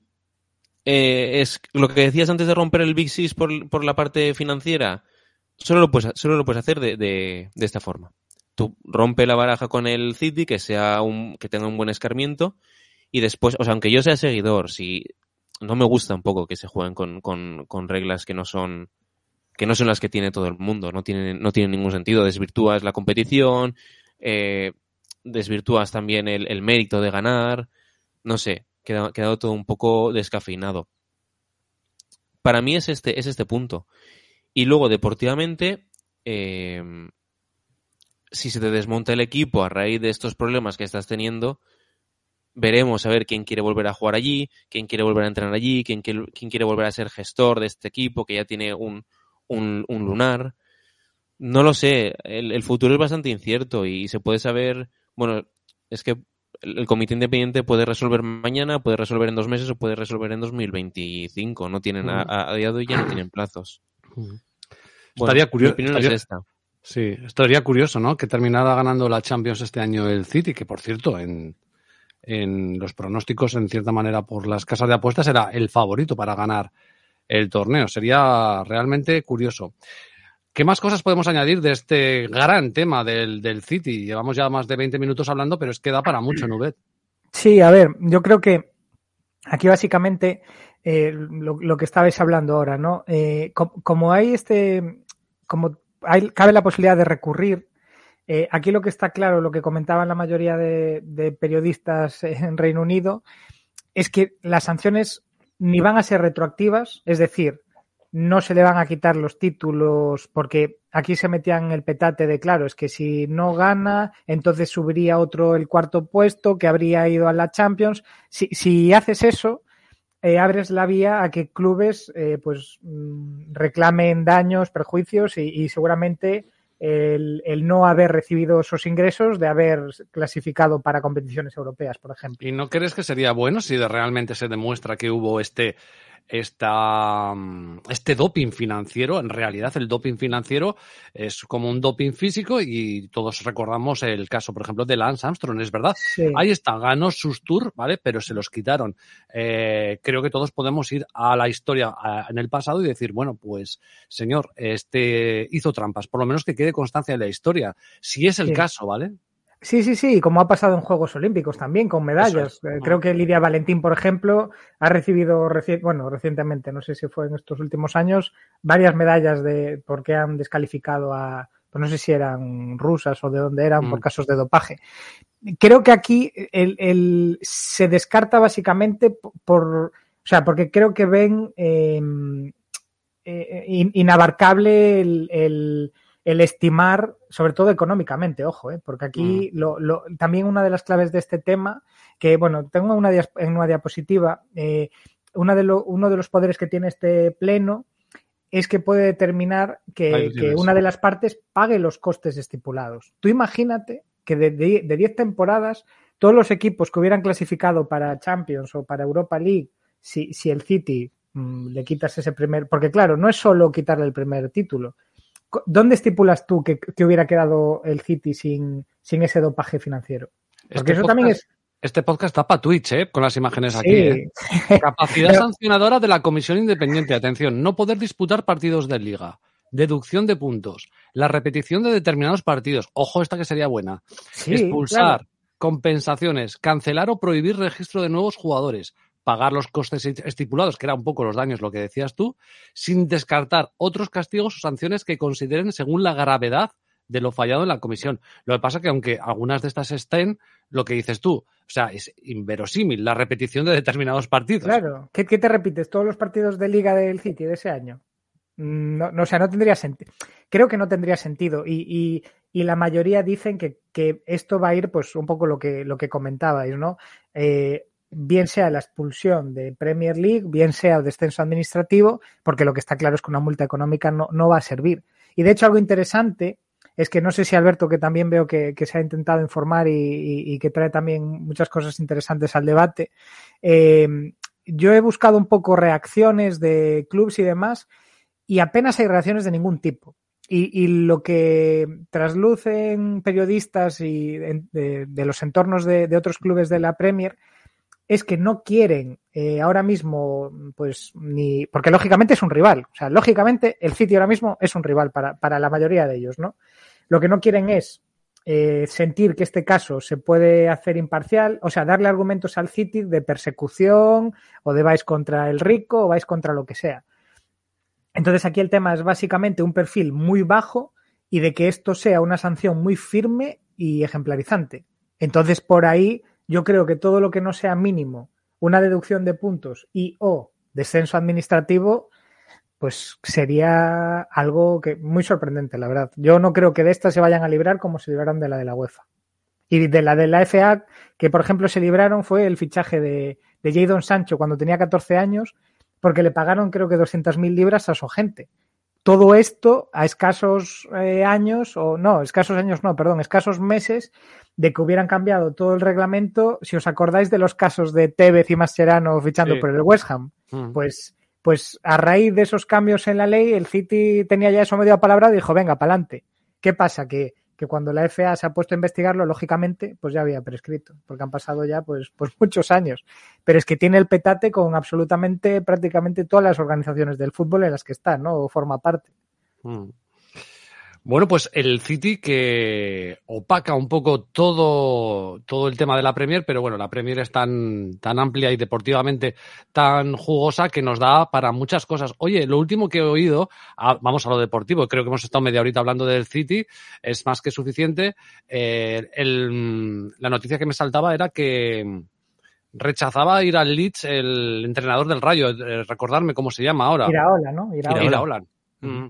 eh, es lo que decías antes de romper el Big Six por, por la parte financiera, solo lo puedes, solo lo puedes hacer de, de, de, esta forma. Tú rompe la baraja con el City, que sea un, que tenga un buen escarmiento, y después, o sea, aunque yo sea seguidor, si no me gusta un poco que se jueguen con, con, con reglas que no son que no son las que tiene todo el mundo, no tienen, no tienen ningún sentido, desvirtúas la competición, eh, desvirtúas también el, el mérito de ganar. No sé, queda, quedado todo un poco descafeinado. Para mí es este, es este punto. Y luego, deportivamente, eh, si se te desmonta el equipo a raíz de estos problemas que estás teniendo, veremos a ver quién quiere volver a jugar allí, quién quiere volver a entrenar allí, quién quién quiere volver a ser gestor de este equipo que ya tiene un, un, un lunar. No lo sé, el, futuro es bastante incierto y se puede saber, bueno, es que el comité independiente puede resolver mañana, puede resolver en dos meses o puede resolver en 2025. No tienen, a, a día de hoy ya no tienen plazos. Bueno, estaría curioso. Estaría, es esta. Sí, estaría curioso, ¿no? Que terminara ganando la Champions este año el City, que por cierto, en, en los pronósticos, en cierta manera, por las casas de apuestas, era el favorito para ganar el torneo. Sería realmente curioso. ¿Qué más cosas podemos añadir de este gran tema del, del City? Llevamos ya más de 20 minutos hablando, pero es que da para mucho, Nubet. Sí, a ver, yo creo que aquí básicamente eh, lo, que estabais hablando ahora, ¿no? Eh, como, hay este, como hay, cabe la posibilidad de recurrir, eh, aquí lo que está claro, lo que comentaban la mayoría de periodistas en Reino Unido, es que las sanciones ni van a ser retroactivas, es decir, no se le van a quitar los títulos porque aquí se metían el petate de claro, es que si no gana, entonces subiría otro el cuarto puesto que habría ido a la Champions. Si, si haces eso, eh, abres la vía a que clubes eh, pues mm, reclamen daños, perjuicios y, seguramente el, el, no haber recibido esos ingresos de haber clasificado para competiciones europeas, por ejemplo. ¿Y no crees que sería bueno si realmente se demuestra que hubo este esta, este doping financiero. En realidad, el doping financiero es como un doping físico y todos recordamos el caso, por ejemplo, de Lance Armstrong, es verdad. Sí. Ahí está, ganó sus tours, ¿vale? Pero se los quitaron. Eh, creo que todos podemos ir a la historia a, en el pasado y decir, bueno, pues, señor, este hizo trampas, por lo menos que quede constancia de la historia. Si es el Sí. caso, ¿vale? Sí, sí, sí, como ha pasado en Juegos Olímpicos también, con medallas. Es. Eh, Creo que Lidia Valentín, por ejemplo, ha recibido, reci bueno, recientemente, no sé si fue en estos últimos años, varias medallas de porque han descalificado a, pues no sé si eran rusas o de dónde eran, Mm. por casos de dopaje. Creo que aquí el, el- se descarta básicamente por, o sea, porque creo que ven eh, eh, in- inabarcable el, el- el estimar, sobre todo económicamente, ojo, ¿eh? porque aquí lo, lo- también una de las claves de este tema, que bueno, tengo una en una diapositiva, eh, una de lo- uno de los poderes que tiene este pleno es que puede determinar que, una de las partes pague los costes estipulados. Tú imagínate que de 10 temporadas, todos los equipos que hubieran clasificado para Champions o para Europa League, si, si el City mm, le quitas ese primer, porque claro, no es solo quitarle el primer título. ¿Dónde estipulas tú que, que hubiera quedado el City sin, sin ese dopaje financiero? Porque Este eso podcast, también es. este podcast está para Twitch, ¿eh? Con las imágenes aquí, ¿eh? <laughs> Capacidad Pero- sancionadora de la Comisión Independiente. Atención, no poder disputar partidos de liga. Deducción de puntos. La repetición de determinados partidos. Ojo, esta que sería buena. sí, Expulsar. claro. Compensaciones. Cancelar o prohibir registro de nuevos jugadores. Pagar los costes estipulados, que era un poco los daños, lo que decías tú, sin descartar otros castigos o sanciones que consideren según la gravedad de lo fallado en la comisión. Lo que pasa que aunque algunas de estas estén, lo que dices tú, o sea, es inverosímil la repetición de determinados partidos. Claro. ¿Qué, qué te repites? ¿Todos los partidos de Liga del City de ese año? Mm, No, no o sea, no tendría sentido. Creo que no tendría sentido. Y, y, y la mayoría dicen que, que, esto va a ir, pues, un poco lo que, lo que comentabais, ¿no? Eh, bien sea la expulsión de Premier League, bien sea el descenso administrativo, porque lo que está claro es que una multa económica no, no va a servir. Y de hecho, algo interesante es que no sé si Alberto, que también veo que, que se ha intentado informar y, que trae también muchas cosas interesantes al debate. Eh, yo he buscado un poco reacciones de clubs y demás, y apenas hay reacciones de ningún tipo. Y, lo que traslucen periodistas y de, los entornos de, otros clubes de la Premier es que no quieren eh, ahora mismo, pues ni. Porque lógicamente es un rival. O sea, lógicamente el City ahora mismo es un rival para, para la mayoría de ellos, ¿no? Lo que no quieren es eh, sentir que este caso se puede hacer imparcial, o sea, darle argumentos al City de persecución o de vais contra el rico o vais contra lo que sea. Entonces aquí el tema es básicamente un perfil muy bajo y de que esto sea una sanción muy firme y ejemplarizante. Entonces, por ahí, yo creo que todo lo que no sea mínimo, una deducción de puntos y o descenso administrativo, pues sería algo que muy sorprendente, la verdad. Yo no creo que de esta se vayan a librar como se libraron de la de la UEFA. Y de la de la FA, que por ejemplo se libraron, fue el fichaje de, de Jadon Sancho cuando tenía 14 años, porque le pagaron creo que 200.000 libras a su gente. Todo esto a escasos eh, años, o no, escasos años no, perdón, escasos meses de que hubieran cambiado todo el reglamento. Si os acordáis de los casos de Tevez y Mascherano fichando Sí. por el West Ham, Mm. pues, pues a raíz de esos cambios en la ley, el City tenía ya eso medio apalabrado y dijo, venga, para adelante. ¿Qué pasa? Que, que cuando la FA se ha puesto a investigarlo, lógicamente, pues ya había prescrito, porque han pasado ya pues, pues <laughs> muchos años. Pero es que tiene el petate con absolutamente, prácticamente todas las organizaciones del fútbol en las que está, ¿no? O forma parte. Mm. Bueno, pues el City que opaca un poco todo, todo el tema de la Premier, pero bueno, la Premier es tan, tan amplia y deportivamente tan jugosa que nos da para muchas cosas. Oye, lo último que he oído, ah, vamos a lo deportivo, creo que hemos estado media horita hablando del City, es más que suficiente. Eh, el- la noticia que me saltaba era que rechazaba ir al Leeds el entrenador del Rayo, eh, recordarme cómo se llama ahora. Iraola, ¿no? Iraola. Iraola. Mm.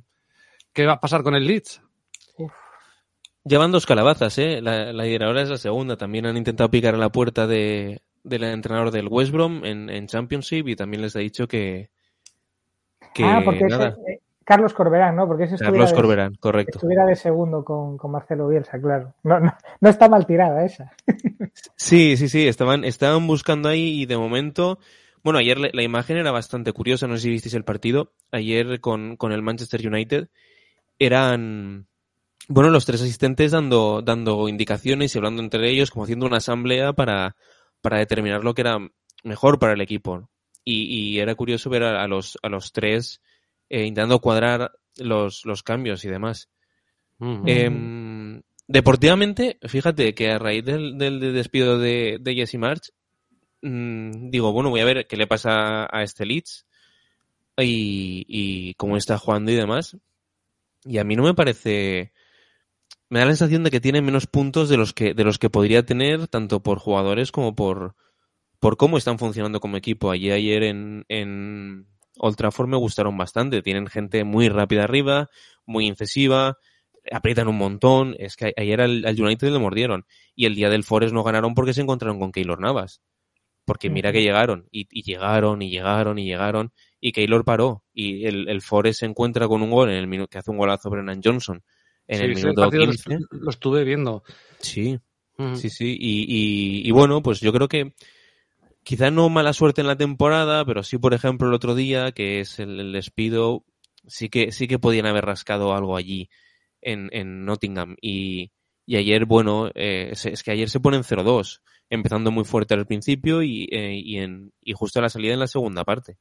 ¿Qué va a pasar con el Leeds? Llevan dos calabazas, ¿eh? La, la Iraola es la segunda. También han intentado picar a la puerta de, del entrenador del West Brom en, en Championship y también les ha dicho que. que ah, porque nada. eh, Carlos Corberán, ¿no? Porque ese Carlos de, Corberán, correcto. estuviera de segundo con, con Marcelo Bielsa, claro. No, no, no está mal tirada esa. <laughs> Sí, sí, sí, estaban, estaban buscando ahí y de momento. Bueno, ayer la, la imagen era bastante curiosa, no sé si visteis el partido. Ayer con, con el Manchester United eran. Bueno, los tres asistentes dando, dando indicaciones y hablando entre ellos, como haciendo una asamblea para, para determinar lo que era mejor para el equipo. Y, y era curioso ver a, a los, a los tres eh, intentando cuadrar los, los cambios y demás. Em, deportivamente, fíjate que a raíz del, del- del despido de, de Jesse March, mm, digo, bueno, voy a ver qué le pasa a este Leeds y, y cómo está jugando y demás. Y a mí no me parece. Me da la sensación de que tiene menos puntos de los que, de los que podría tener, tanto por jugadores como por, por cómo están funcionando como equipo. Allí ayer en, en Old Trafford me gustaron bastante. Tienen gente muy rápida arriba, muy incisiva, aprietan un montón. Es que ayer al, al United le mordieron. Y el día del Forest no ganaron porque se encontraron con Keylor Navas. Porque mira que llegaron, y, y llegaron, y llegaron, y llegaron, y Keylor paró. Y el, el Forest se encuentra con un gol en el minuto, que hace un golazo Brennan Johnson en Sí, el minuto partido lo 15. estu- Lo, estuve viendo. Sí, sí, sí. Y, y, y bueno, pues yo creo que quizá no mala suerte en la temporada, pero sí, por ejemplo, el otro día, que es el, el despido, sí que, sí que podían haber rascado algo allí en, en Nottingham. Y, y ayer, bueno, eh, es, es que ayer se ponen 0-2, empezando muy fuerte al principio y, eh, y, en, y justo a la salida en la segunda parte.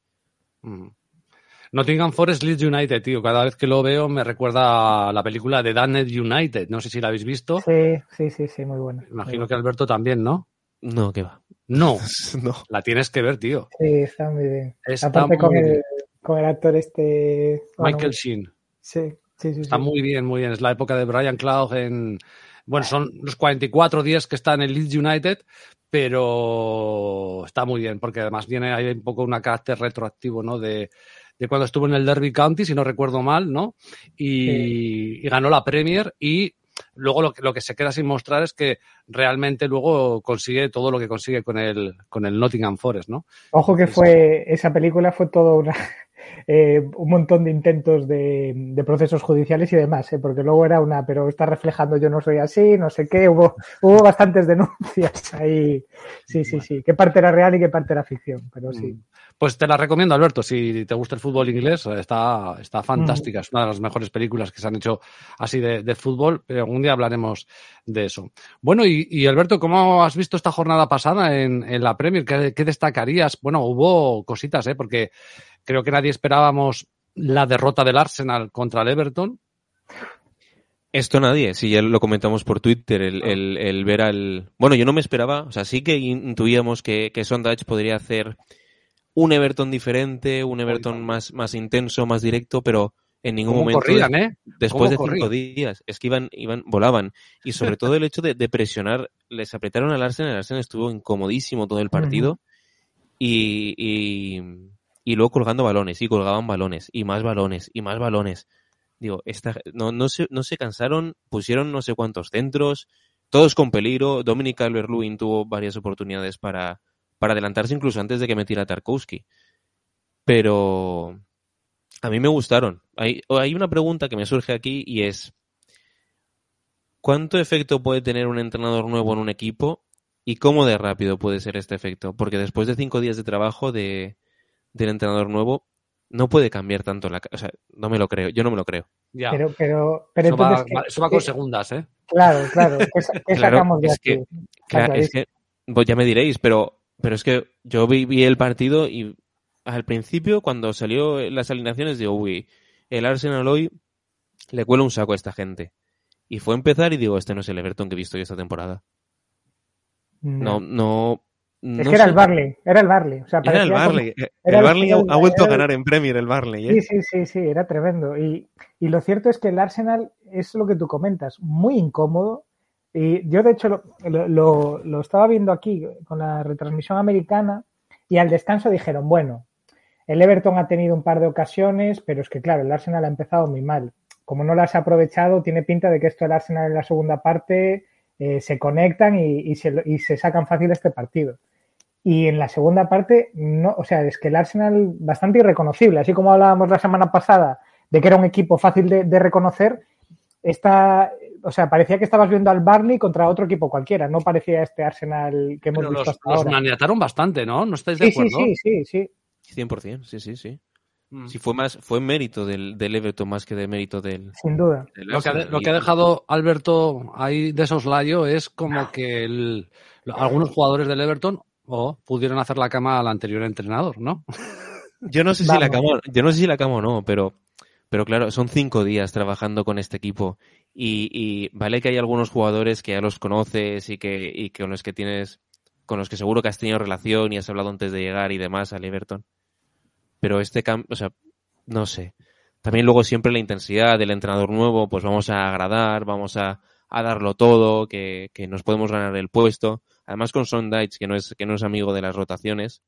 Nottingham Forest Leeds United, tío. Cada vez que lo veo me recuerda a la película de Damned United. No sé si la habéis visto. Sí, sí, sí, sí, muy buena. Imagino que Alberto también, ¿no? No, que va. No, <laughs> no. la tienes que ver, tío. Sí, está muy bien. Está Aparte con el, bien. con el actor este... bueno, Michael Sheen. Sí, sí, sí. Está sí. muy bien, muy bien. Es la época de Brian Clough en... Bueno, son los 44 días que está en el Leeds United, pero está muy bien, porque además viene ahí un poco un carácter retroactivo, ¿no? De, de cuando estuvo en el Derby County, si no recuerdo mal, ¿no? Y, y ganó la Premier y luego lo, que- lo que se queda sin mostrar es que realmente luego consigue todo lo que consigue con el, con el Nottingham Forest, ¿no? Ojo que fue, esa película fue todo una, <laughs> eh, un montón de intentos de, de procesos judiciales y demás, ¿eh? porque luego era una, pero está reflejando yo no soy así, no sé qué, hubo, hubo bastantes denuncias ahí. Sí, sí, sí, qué parte era real y qué parte era ficción, pero sí. Pues te la recomiendo, Alberto. Si te gusta el fútbol inglés, está, está fantástica. Es una de las mejores películas que se han hecho así de, de fútbol, pero algún día hablaremos de eso. Bueno, y, y, Alberto, ¿cómo has visto esta jornada pasada en, en la Premier? ¿Qué, ¿Qué, destacarías? Bueno, hubo cositas, ¿eh? Porque creo que nadie esperábamos la derrota del Arsenal contra el Everton. Esto nadie, si ya lo comentamos por Twitter, el, el, el, ver al... Bueno, yo no me esperaba, o sea, sí que intuíamos que, que Sondage podría hacer un Everton diferente, un Everton más, más intenso, más directo, pero En ningún ¿Cómo momento. corrían, eh? Después de ¿Cómo cinco corrían? días. Es que iban, iban, volaban. Y sobre todo el hecho de, de presionar. Les apretaron al Arsenal. El Arsenal estuvo incomodísimo todo el partido. y, y, y luego colgando balones. Y colgaban balones. Y más balones. Y más balones. Digo, esta, no, no, se, no se cansaron. Pusieron no sé cuántos centros. Todos con peligro. Dominic Calvert-Lewin tuvo varias oportunidades para, para adelantarse incluso antes de que metiera Tarkowski. Pero a mí me gustaron. Hay, hay una pregunta que me surge aquí y es ¿cuánto efecto puede tener un entrenador nuevo en un equipo y cómo de rápido puede ser este efecto? Porque después de cinco días de trabajo de, del entrenador nuevo no puede cambiar tanto la... O sea, no me lo creo. Yo no me lo creo. Ya. Pero, pero, pero eso, va, entonces, ¿qué- va- eso va con segundas, ¿eh? Claro, claro. ¿Qué, qué <laughs> Claro, sacamos de es aquí? que- Claro, es que, pues ya me diréis, pero, pero es que yo vi, vi el partido y al principio, cuando salió las alineaciones, digo, uy, el Arsenal hoy le cuela un saco a esta gente. Y fue a empezar y digo, este no es el Everton que he visto yo esta temporada. No, no. Es que era sé. el Barley, era el Barley. O sea, Era el como- Barley. era El Barley ha, vuelto a ganar en Premier, el Barley. Sí, ¿eh? sí, sí, sí, era tremendo. Y, y lo cierto es que el Arsenal es lo que tú comentas, muy incómodo. Y yo, de hecho, lo, lo- lo- estaba viendo aquí con la retransmisión americana y al descanso dijeron, bueno, el Everton ha tenido un par de ocasiones, pero es que, claro, el Arsenal ha empezado muy mal. Como no las ha aprovechado, tiene pinta de que esto el Arsenal en la segunda parte eh, se conectan y, y se, y se sacan fácil este partido. Y en la segunda parte, no, o sea, es que el Arsenal bastante irreconocible, así como hablábamos la semana pasada de que era un equipo fácil de, de reconocer, esta, o sea, parecía que estabas viendo al Barney contra otro equipo cualquiera, no parecía este Arsenal que hemos Pero visto los, hasta los ahora. maniataron bastante, ¿no? ¿No estáis de Sí, sí, acuerdo? sí, sí, sí. 100%, sí, sí, sí. Mm. Sí, fue más, fue mérito del, del Everton más que de mérito del, sin duda. del Lo que, ha, Arsenal. lo que ha Y- dejado Alberto ahí de soslayo es como que el- algunos jugadores del Everton o pudieron hacer la cama al anterior entrenador, ¿no? Yo no sé si Vamos. la cama, yo no sé si la cama o no, pero, pero claro, son cinco días trabajando con este equipo y, vale que hay algunos jugadores que ya los conoces y que, con los que tienes, con los que seguro que has tenido relación y has hablado antes de llegar y demás al Everton. Pero este cambio, o sea, no sé. También luego siempre la intensidad del entrenador nuevo, pues vamos a agradar, vamos a, a darlo todo, que, que nos podemos ganar el puesto. Además con Son Deitch, que no es, que no es amigo de las rotaciones.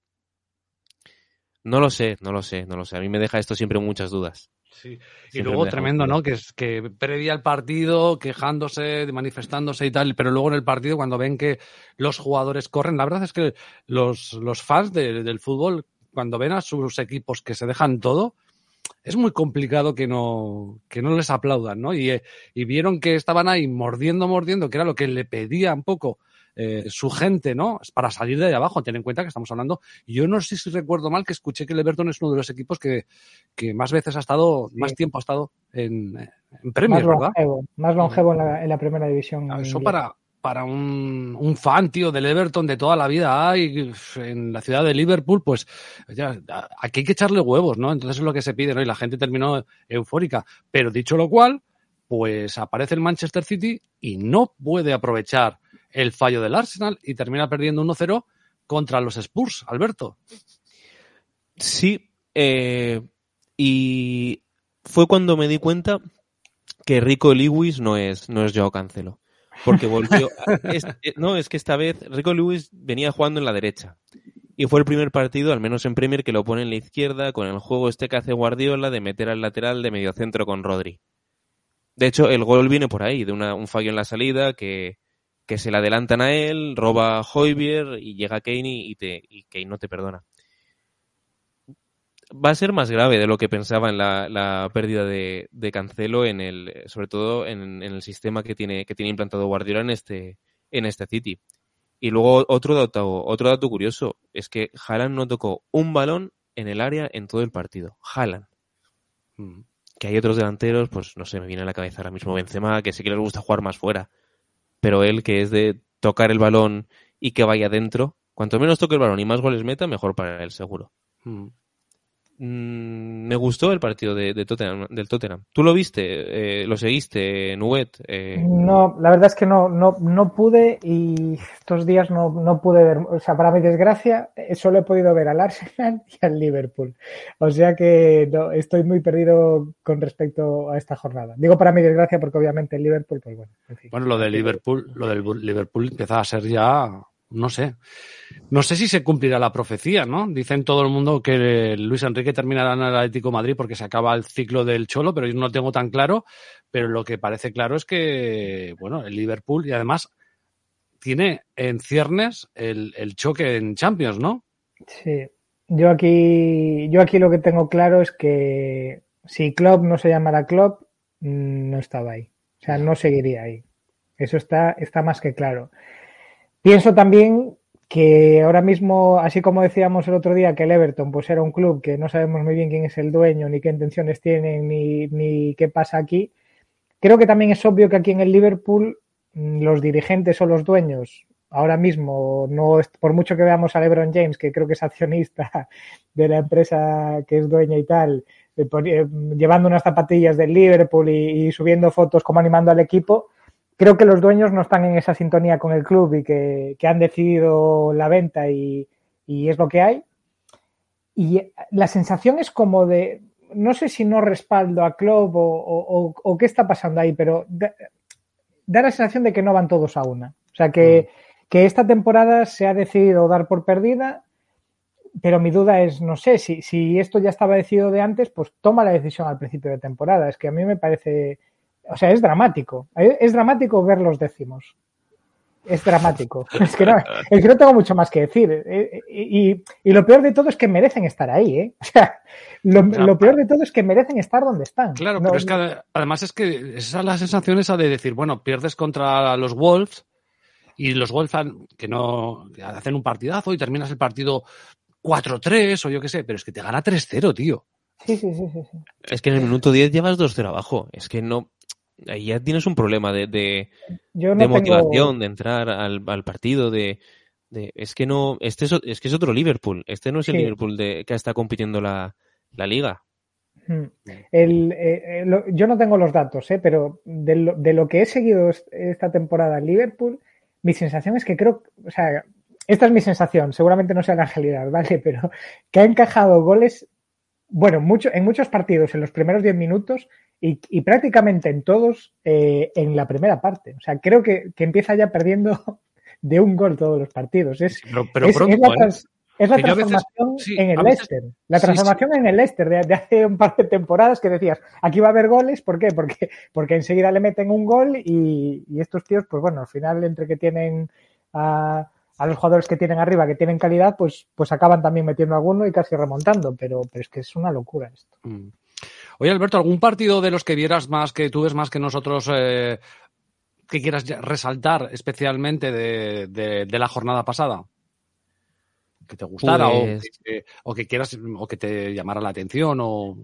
No lo sé, no lo sé, no lo sé. A mí me deja esto siempre muchas dudas. Sí. Y luego tremendo, ¿no? Que es que previa al partido, quejándose, manifestándose y tal, pero luego en el partido cuando ven que los jugadores corren, la verdad es que los, los fans de- del fútbol, cuando ven a sus equipos que se dejan todo, es muy complicado que no, que no les aplaudan, ¿no? Y, eh, y vieron que estaban ahí mordiendo, mordiendo, que era lo que le pedía un poco eh, su gente, ¿no? Para salir de ahí abajo. Ten en cuenta que estamos hablando. Yo no sé si recuerdo mal que escuché que el Everton es uno de los equipos que, que más veces ha estado, Sí. más tiempo ha estado en, en Más ¿verdad? longevo, más longevo en la, en la primera división. Eso para, para un, un fan, tío, del Everton de toda la vida hay en la ciudad de Liverpool, pues ya, aquí hay que echarle huevos, ¿no? Entonces es lo que se pide, ¿no? Y la gente terminó eufórica. Pero dicho lo cual, pues aparece el Manchester City y no puede aprovechar el fallo del Arsenal y termina perdiendo 1-0 contra los Spurs, Alberto. Sí, eh, y fue cuando me di cuenta que Rico Lewis no es, no es Joao Cancelo. Porque volvió. <laughs> es- eh, no, es que esta vez Rico Lewis venía jugando en la derecha. Y fue el primer partido, al menos en Premier, que lo pone en la izquierda, con el juego este que hace Guardiola de meter al lateral de mediocentro con Rodri. De hecho, el gol viene por ahí, de una- un fallo en la salida que, que se le adelantan a él, roba a Hoybier y llega Kane y, y te, y Kane no te perdona va a ser más grave de lo que pensaba en la, la pérdida de, de Cancelo en el, sobre todo en, en el sistema que tiene, que tiene implantado Guardiola en este, en este City. Y luego otro dato, otro dato curioso es que Haaland no tocó un balón en el área en todo el partido. Haaland. Mm. Que hay otros delanteros, pues no sé, me viene a la cabeza ahora mismo Benzema, que sí que les gusta jugar más fuera. Pero él, que es de tocar el balón y que vaya dentro, cuanto menos toque el balón y más goles meta, mejor para él, seguro. Mm. Mm, me gustó el partido de, de Tottenham, del Tottenham. ¿Tú lo viste? Eh, ¿Lo seguiste, Nuet? Eh, No, la verdad es que no, no, no pude y estos días no, no pude ver, o sea, para mi desgracia, solo he podido ver al Arsenal <laughs> y al Liverpool. O sea que no, estoy muy perdido con respecto a esta jornada. Digo para mi desgracia porque obviamente el Liverpool, pues bueno, en fin. Bueno, lo de Liverpool, lo del Liverpool empieza a ser ya, no sé. No sé si se cumplirá la profecía, ¿no? Dicen todo el mundo que Luis Enrique terminará en el Atlético de Madrid porque se acaba el ciclo del Cholo, pero yo no lo tengo tan claro. Pero lo que parece claro es que, bueno, el Liverpool y además tiene en ciernes el, el choque en Champions, ¿no? Sí, yo aquí, yo aquí lo que tengo claro es que si Klopp no se llamara Klopp, mm, no estaba ahí. O sea, no seguiría ahí. Eso está, está más que claro. Pienso también que ahora mismo, así como decíamos el otro día que el Everton pues era un club que no sabemos muy bien quién es el dueño, ni qué intenciones tienen, ni, qué pasa aquí, creo que también es obvio que aquí en el Liverpool mm, los dirigentes o los dueños ahora mismo, no por mucho que veamos a LeBron James, que creo que es accionista <laughs> de la empresa que es dueña y tal, eh, eh, llevando unas zapatillas del Liverpool y subiendo fotos como animando al equipo, creo que los dueños no están en esa sintonía con el club y que, que han decidido la venta y, y es lo que hay. Y la sensación es como de, no sé si no respaldo a Klopp o, o- o- o qué está pasando ahí, pero da, da la sensación de que no van todos a una. O sea, que, que esta temporada se ha decidido dar por perdida, pero mi duda es, no sé, si, si esto ya estaba decidido de antes, pues toma la decisión al principio de temporada. Es que a mí me parece, o sea, es dramático. Es, es dramático ver los décimos. Es dramático. <laughs> Es que, no, es que no tengo mucho más que decir. Eh, Y, y lo peor de todo es que merecen estar ahí, ¿eh? O sea, lo, peor de todo es que merecen estar donde están. Claro, No- pero es que ade- además es que esa es la sensación esa de decir, bueno, pierdes contra los Wolves y los Wolves han- que no que hacen un partidazo y terminas el partido 4-3 o yo qué sé, pero es que te gana 3-0, tío. Sí, sí, sí, sí. sí. es que en el minuto 10 llevas 2-0 abajo. Es que no... Ahí ya tienes un problema de, de, Yo no de tengo- motivación, de entrar al, al partido, de, de- Es que no... Este es, es que es otro Liverpool. Este no es el. Liverpool de, que está compitiendo la, la liga. El, eh, eh, yo no tengo los datos, eh, pero de lo, de lo que he seguido est- esta temporada en Liverpool, mi sensación es que creo, o sea, esta es mi sensación, seguramente no sea la realidad, ¿vale? <laughs> Pero que ha encajado goles, bueno, mucho, en muchos partidos en los primeros 10 minutos y, y prácticamente en todos eh, en la primera parte. O sea, creo que, que empieza ya perdiendo <laughs> de un gol todos los partidos. Es, Pero, pero es, pronto, es la, ¿eh? trans- es la veces- transformación sí, en el veces- Leicester. La sí, transformación en el Leicester de, de hace un par de temporadas que decías, aquí va a haber goles, ¿por qué? Porque, porque enseguida le meten un gol y, y estos tíos, pues bueno, al final entre que tienen a, a los jugadores que tienen arriba, que tienen calidad, pues, pues acaban también metiendo alguno y casi remontando, pero, pero es que es una locura esto. Oye, Alberto, ¿algún partido de los que vieras más, que tú ves más que nosotros, eh, que quieras resaltar especialmente de, de- de la jornada pasada? Que te gustara Pues- o, que, o que quieras o que te llamara la atención o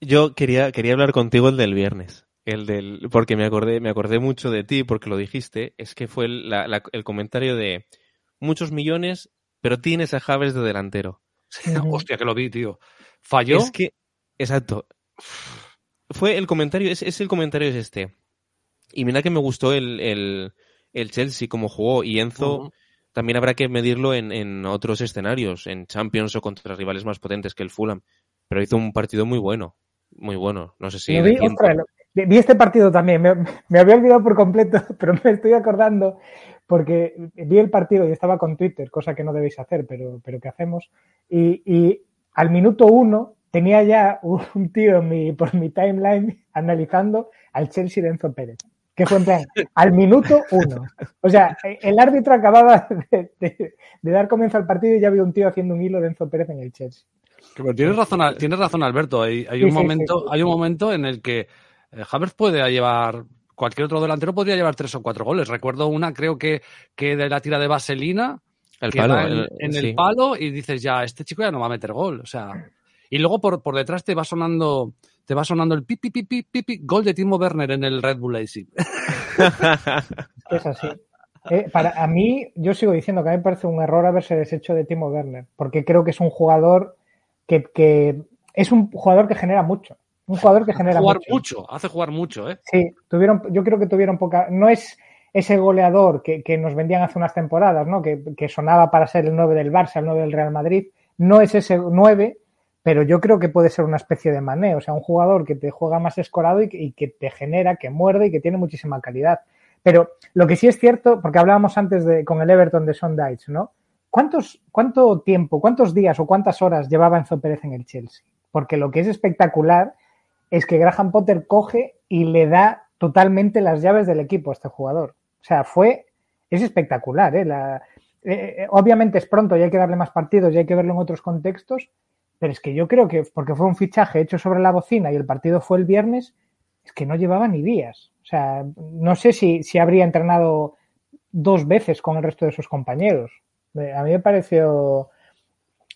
Yo quería, quería hablar contigo el del viernes. El del, porque me acordé, me acordé mucho de ti porque lo dijiste. Es que fue el, la- la- el comentario de muchos millones, pero tienes a Javes de delantero. <laughs> Hostia que lo vi, tío. Falló. Es que, exacto. Fue el comentario, es, es el comentario es este. Y mira que me gustó el, el, el Chelsea como jugó y Enzo también habrá que medirlo en, en otros escenarios, en Champions o contra rivales más potentes que el Fulham. Pero hizo un partido muy bueno, muy bueno. No sé si vi, tiempo- ostras, lo- vi- vi este partido también, me, me había olvidado por completo, <laughs> pero me estoy acordando porque vi el partido y estaba con Twitter, cosa que no debéis hacer, pero, pero que hacemos. Y, y al minuto uno tenía ya un, tío en mi, por mi timeline analizando al Chelsea de Enzo Pérez. Que fue en plan, al minuto uno. O sea, el árbitro acababa de, de- de dar comienzo al partido y ya había un tío haciendo un hilo de Enzo Pérez en el Chelsea. Pero tienes razón, tienes razón, Alberto. Hay, un sí, momento, sí, sí. hay un momento en el que eh, Havertz puede llevar cualquier otro delantero podría llevar tres o cuatro goles. Recuerdo una, creo que, que de la tira de Vaselina, el que palo, va en, el- en sí. el palo y dices ya, este chico ya no va a meter gol. O sea, y luego por, por detrás te va sonando, te va sonando el pipi, pipi, pipi, gol de Timo Werner en el Red Bull Leipzig. <laughs> Es así. Eh, para a mí, yo sigo diciendo que a mí me parece un error haberse deshecho de Timo Werner, porque creo que es un jugador que, que es un jugador que genera mucho. Un jugador que genera jugar mucho. mucho, hace jugar mucho, ¿eh? Sí, tuvieron, yo creo que tuvieron poca. No es ese goleador que, que nos vendían hace unas temporadas, ¿no? Que, que sonaba para ser el 9 del Barça, el 9 del Real Madrid. No es ese 9, pero yo creo que puede ser una especie de mané, o sea, un jugador que te juega más escorado y que, te genera, que muerde y que tiene muchísima calidad. Pero lo que sí es cierto, porque hablábamos antes de, con el Everton de Sondage, ¿no? ¿Cuántos, ¿Cuánto tiempo, cuántos días o cuántas horas llevaba Enzo Pérez en el Chelsea? Porque lo que es espectacular es que Graham Potter coge y le da totalmente las llaves del equipo a este jugador. O sea, fue, es espectacular, ¿eh? La, eh, obviamente es pronto y hay que darle más partidos y hay que verlo en otros contextos, pero es que yo creo que, porque fue un fichaje hecho sobre la bocina y el partido fue el viernes, es que no llevaba ni días. O sea, no sé si, si habría entrenado dos veces con el resto de sus compañeros. Eh, A mí me pareció.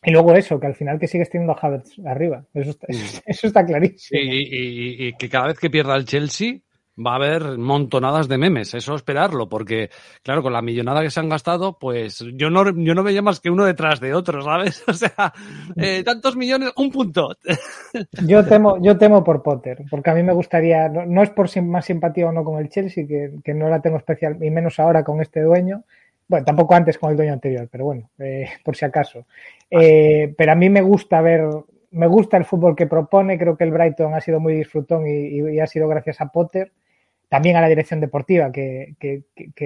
Y luego eso, que al final que sigues teniendo a Havertz arriba. Eso está, <laughs> eso, está clarísimo. Y, y- y que cada vez que pierda el Chelsea va a haber montonadas de memes, eso esperarlo, porque claro, con la millonada que se han gastado, pues yo no, yo no veía más que uno detrás de otro, ¿sabes? <laughs> O sea, eh, tantos millones, un punto. <laughs> Yo temo, yo temo por Potter, porque a mí me gustaría, no, no es por más simpatía o no con el Chelsea, que, que no la tengo especial, y menos ahora con este dueño. Bueno, tampoco antes con el dueño anterior, pero bueno, eh, <laughs> por si acaso. Eh, pero a mí me gusta ver, me gusta el fútbol que propone, creo que el Brighton ha sido muy disfrutón y, y- y ha sido gracias a Potter. También a la dirección deportiva, que,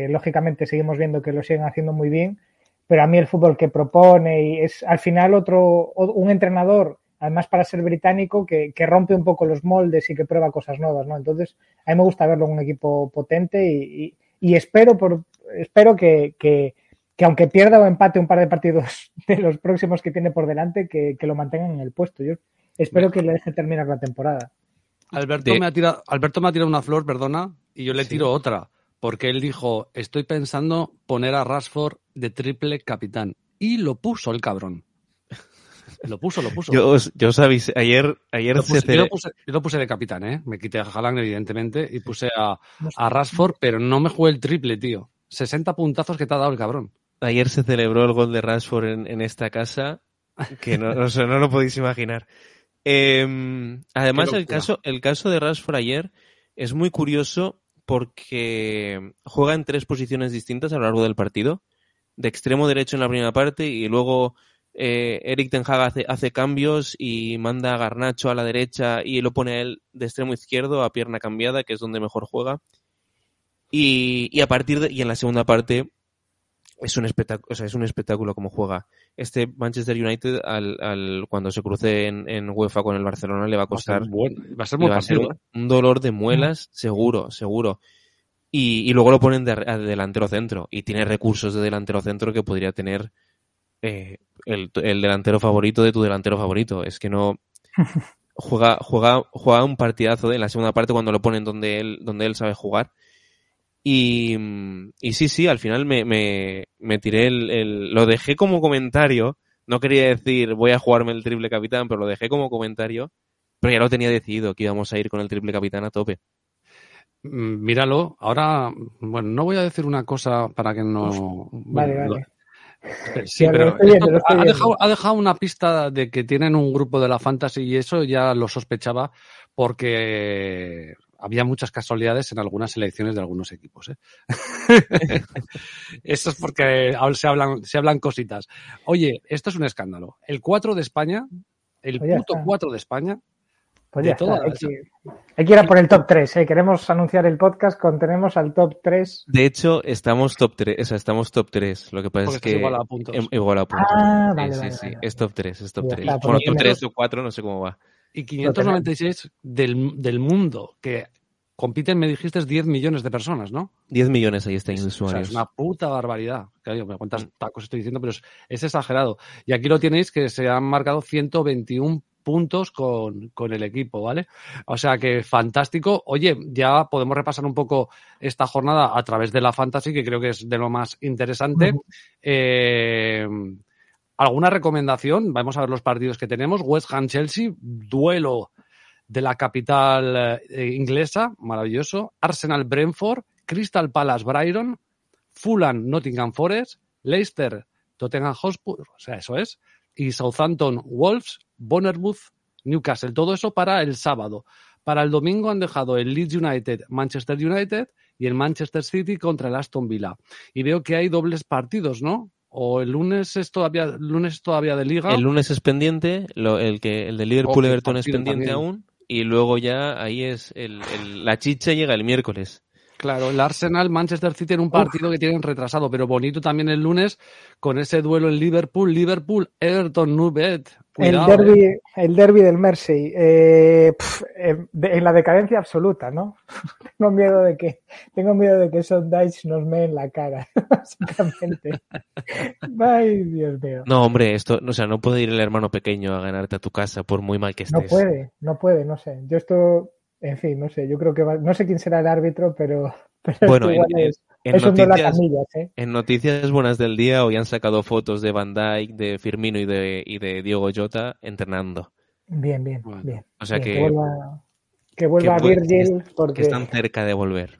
lógicamente seguimos viendo que lo siguen haciendo muy bien, pero a mí el fútbol que propone y es al final otro, un entrenador, además para ser británico, que, rompe un poco los moldes y que prueba cosas nuevas, ¿no? Entonces, a mí me gusta verlo en un equipo potente y, espero por espero que, que, que aunque pierda o empate un par de partidos <laughs> de los próximos que tiene por delante, que lo mantengan en el puesto. Yo espero que le deje terminar la temporada. Alberto, De- me ha tirado, Alberto me ha tirado una flor, perdona, y yo le Sí. tiro otra, porque él dijo, estoy pensando poner a Rashford de triple capitán. Y lo puso el cabrón. <laughs> Lo puso, lo puso. Yo os, yo os avisé, ayer, ayer Lo se yo, lo puse, yo lo puse de capitán, ¿eh? Me quité a Haaland, evidentemente, y puse a, a Rashford, pero no me jugué el triple, tío. 60 puntazos que te ha dado el cabrón. ayer se celebró el gol de Rashford en, en esta casa, que no, no lo podéis imaginar. Eh, además, el caso, el caso de Rashford ayer es muy curioso porque juega en tres posiciones distintas a lo largo del partido. De extremo derecho en la primera parte y luego eh, Eric Ten Hag hace, hace cambios y manda a Garnacho a la derecha y lo pone a él de extremo izquierdo a pierna cambiada, que es donde mejor juega. Y, y a partir de, y en la segunda parte es un espectáculo, o sea, es un espectáculo como juega. Este Manchester United al, al cuando se cruce en, en UEFA con el Barcelona le va a Va a ser costar buen, va a ser va a ser partido, un, un dolor de muelas seguro, seguro. Y, y luego lo ponen de, de delantero centro y tiene recursos de delantero centro que podría tener eh, el, el delantero favorito de tu delantero favorito. Es que no <laughs> juega, juega, juega un partidazo en la segunda parte cuando lo ponen donde él, donde él sabe jugar. Y, y sí, sí, al final me, me, me tiré el, el, lo dejé como comentario. No quería decir voy a jugarme el triple capitán, pero lo dejé como comentario. Pero ya lo tenía decidido que íbamos a ir con el triple capitán a tope. Mm, Míralo, ahora, bueno, no voy a decir una cosa para que no... Vale, bueno, vale. lo- Sí, pero viendo, esto ha, dejado, ha dejado una pista de que tienen un grupo de la Fantasy y eso ya lo sospechaba porque había muchas casualidades en algunas selecciones de algunos equipos. ¿eh? <laughs> eso es porque ahora se hablan, se hablan cositas. Oye, esto es un escándalo. El 4 de España, el Pues ya puto está. 4 de España, Pues De todas hay, que, hay que ir a por el top 3. ¿eh? Queremos anunciar el podcast con tenemos al top 3. De hecho, estamos top 3, o sea, estamos top 3. Lo que pasa porque es que igual a puntos. em- igual a puntos. Ah, Sí, vale, sí, vale, sí. vale. Es top 3, es top Ya 3. está, Bueno, porque top me- 3 o 4, no sé cómo va. Y 596 del, del mundo, que compiten, me dijiste, 10 millones de personas, ¿no? 10 millones ahí están O sea, usuarios. es una puta barbaridad. Claro, me cuentas Mm. tacos estoy diciendo, pero es, es exagerado. Y aquí lo tenéis que se han marcado 121 puntos con, con el equipo, ¿vale? O sea que fantástico. Oye, ya podemos repasar un poco esta jornada a través de la fantasy, que creo que es de lo más interesante. Eh, ¿Alguna recomendación? Vamos a ver los partidos que tenemos. West Ham Chelsea, duelo de la capital eh, inglesa, maravilloso. Arsenal Brentford, Crystal Palace Brighton, Fulham Nottingham Forest, Leicester Tottenham Hotspur, o sea, eso es, y Southampton Wolves, Bournemouth Newcastle, todo eso para el sábado. Para el domingo han dejado el Leeds United, Manchester United y el Manchester City contra el Aston Villa. Y veo que hay dobles partidos, ¿no? O el lunes es todavía, lunes es todavía de liga. El lunes es pendiente, lo- el que el de Liverpool Everton es pendiente también. aún y luego ya ahí es el, el- la chicha llega el miércoles. Claro, el Arsenal, Manchester City en un partido que tienen retrasado, pero bonito también el lunes con ese duelo en Liverpool, Liverpool, Everton, Nubet. El Cuidado, eh. derby, el derby del Mersey, eh, pf, eh, de- en la decadencia absoluta, ¿no? <laughs> tengo miedo de que, tengo miedo de que Son Dice nos mee en la cara, <laughs> básicamente. <laughs> Ay, Dios mío. No, hombre, esto, o sea, no puede ir el hermano pequeño a ganarte a tu casa por muy mal que No estés. puede, no puede, no sé. Yo esto, en fin, no sé. Yo creo que va- no sé quién será el árbitro, pero, <laughs> pero Bueno, en, es, en noticias, camillas, ¿eh? en noticias buenas del día hoy han sacado fotos de Van Dijk, de Firmino y de, y de Diego Jota entrenando. Bien, bien, Bueno, bien. o sea bien, que- vuelva, que vuelva que vuel- Virgil, Que porque están cerca de volver.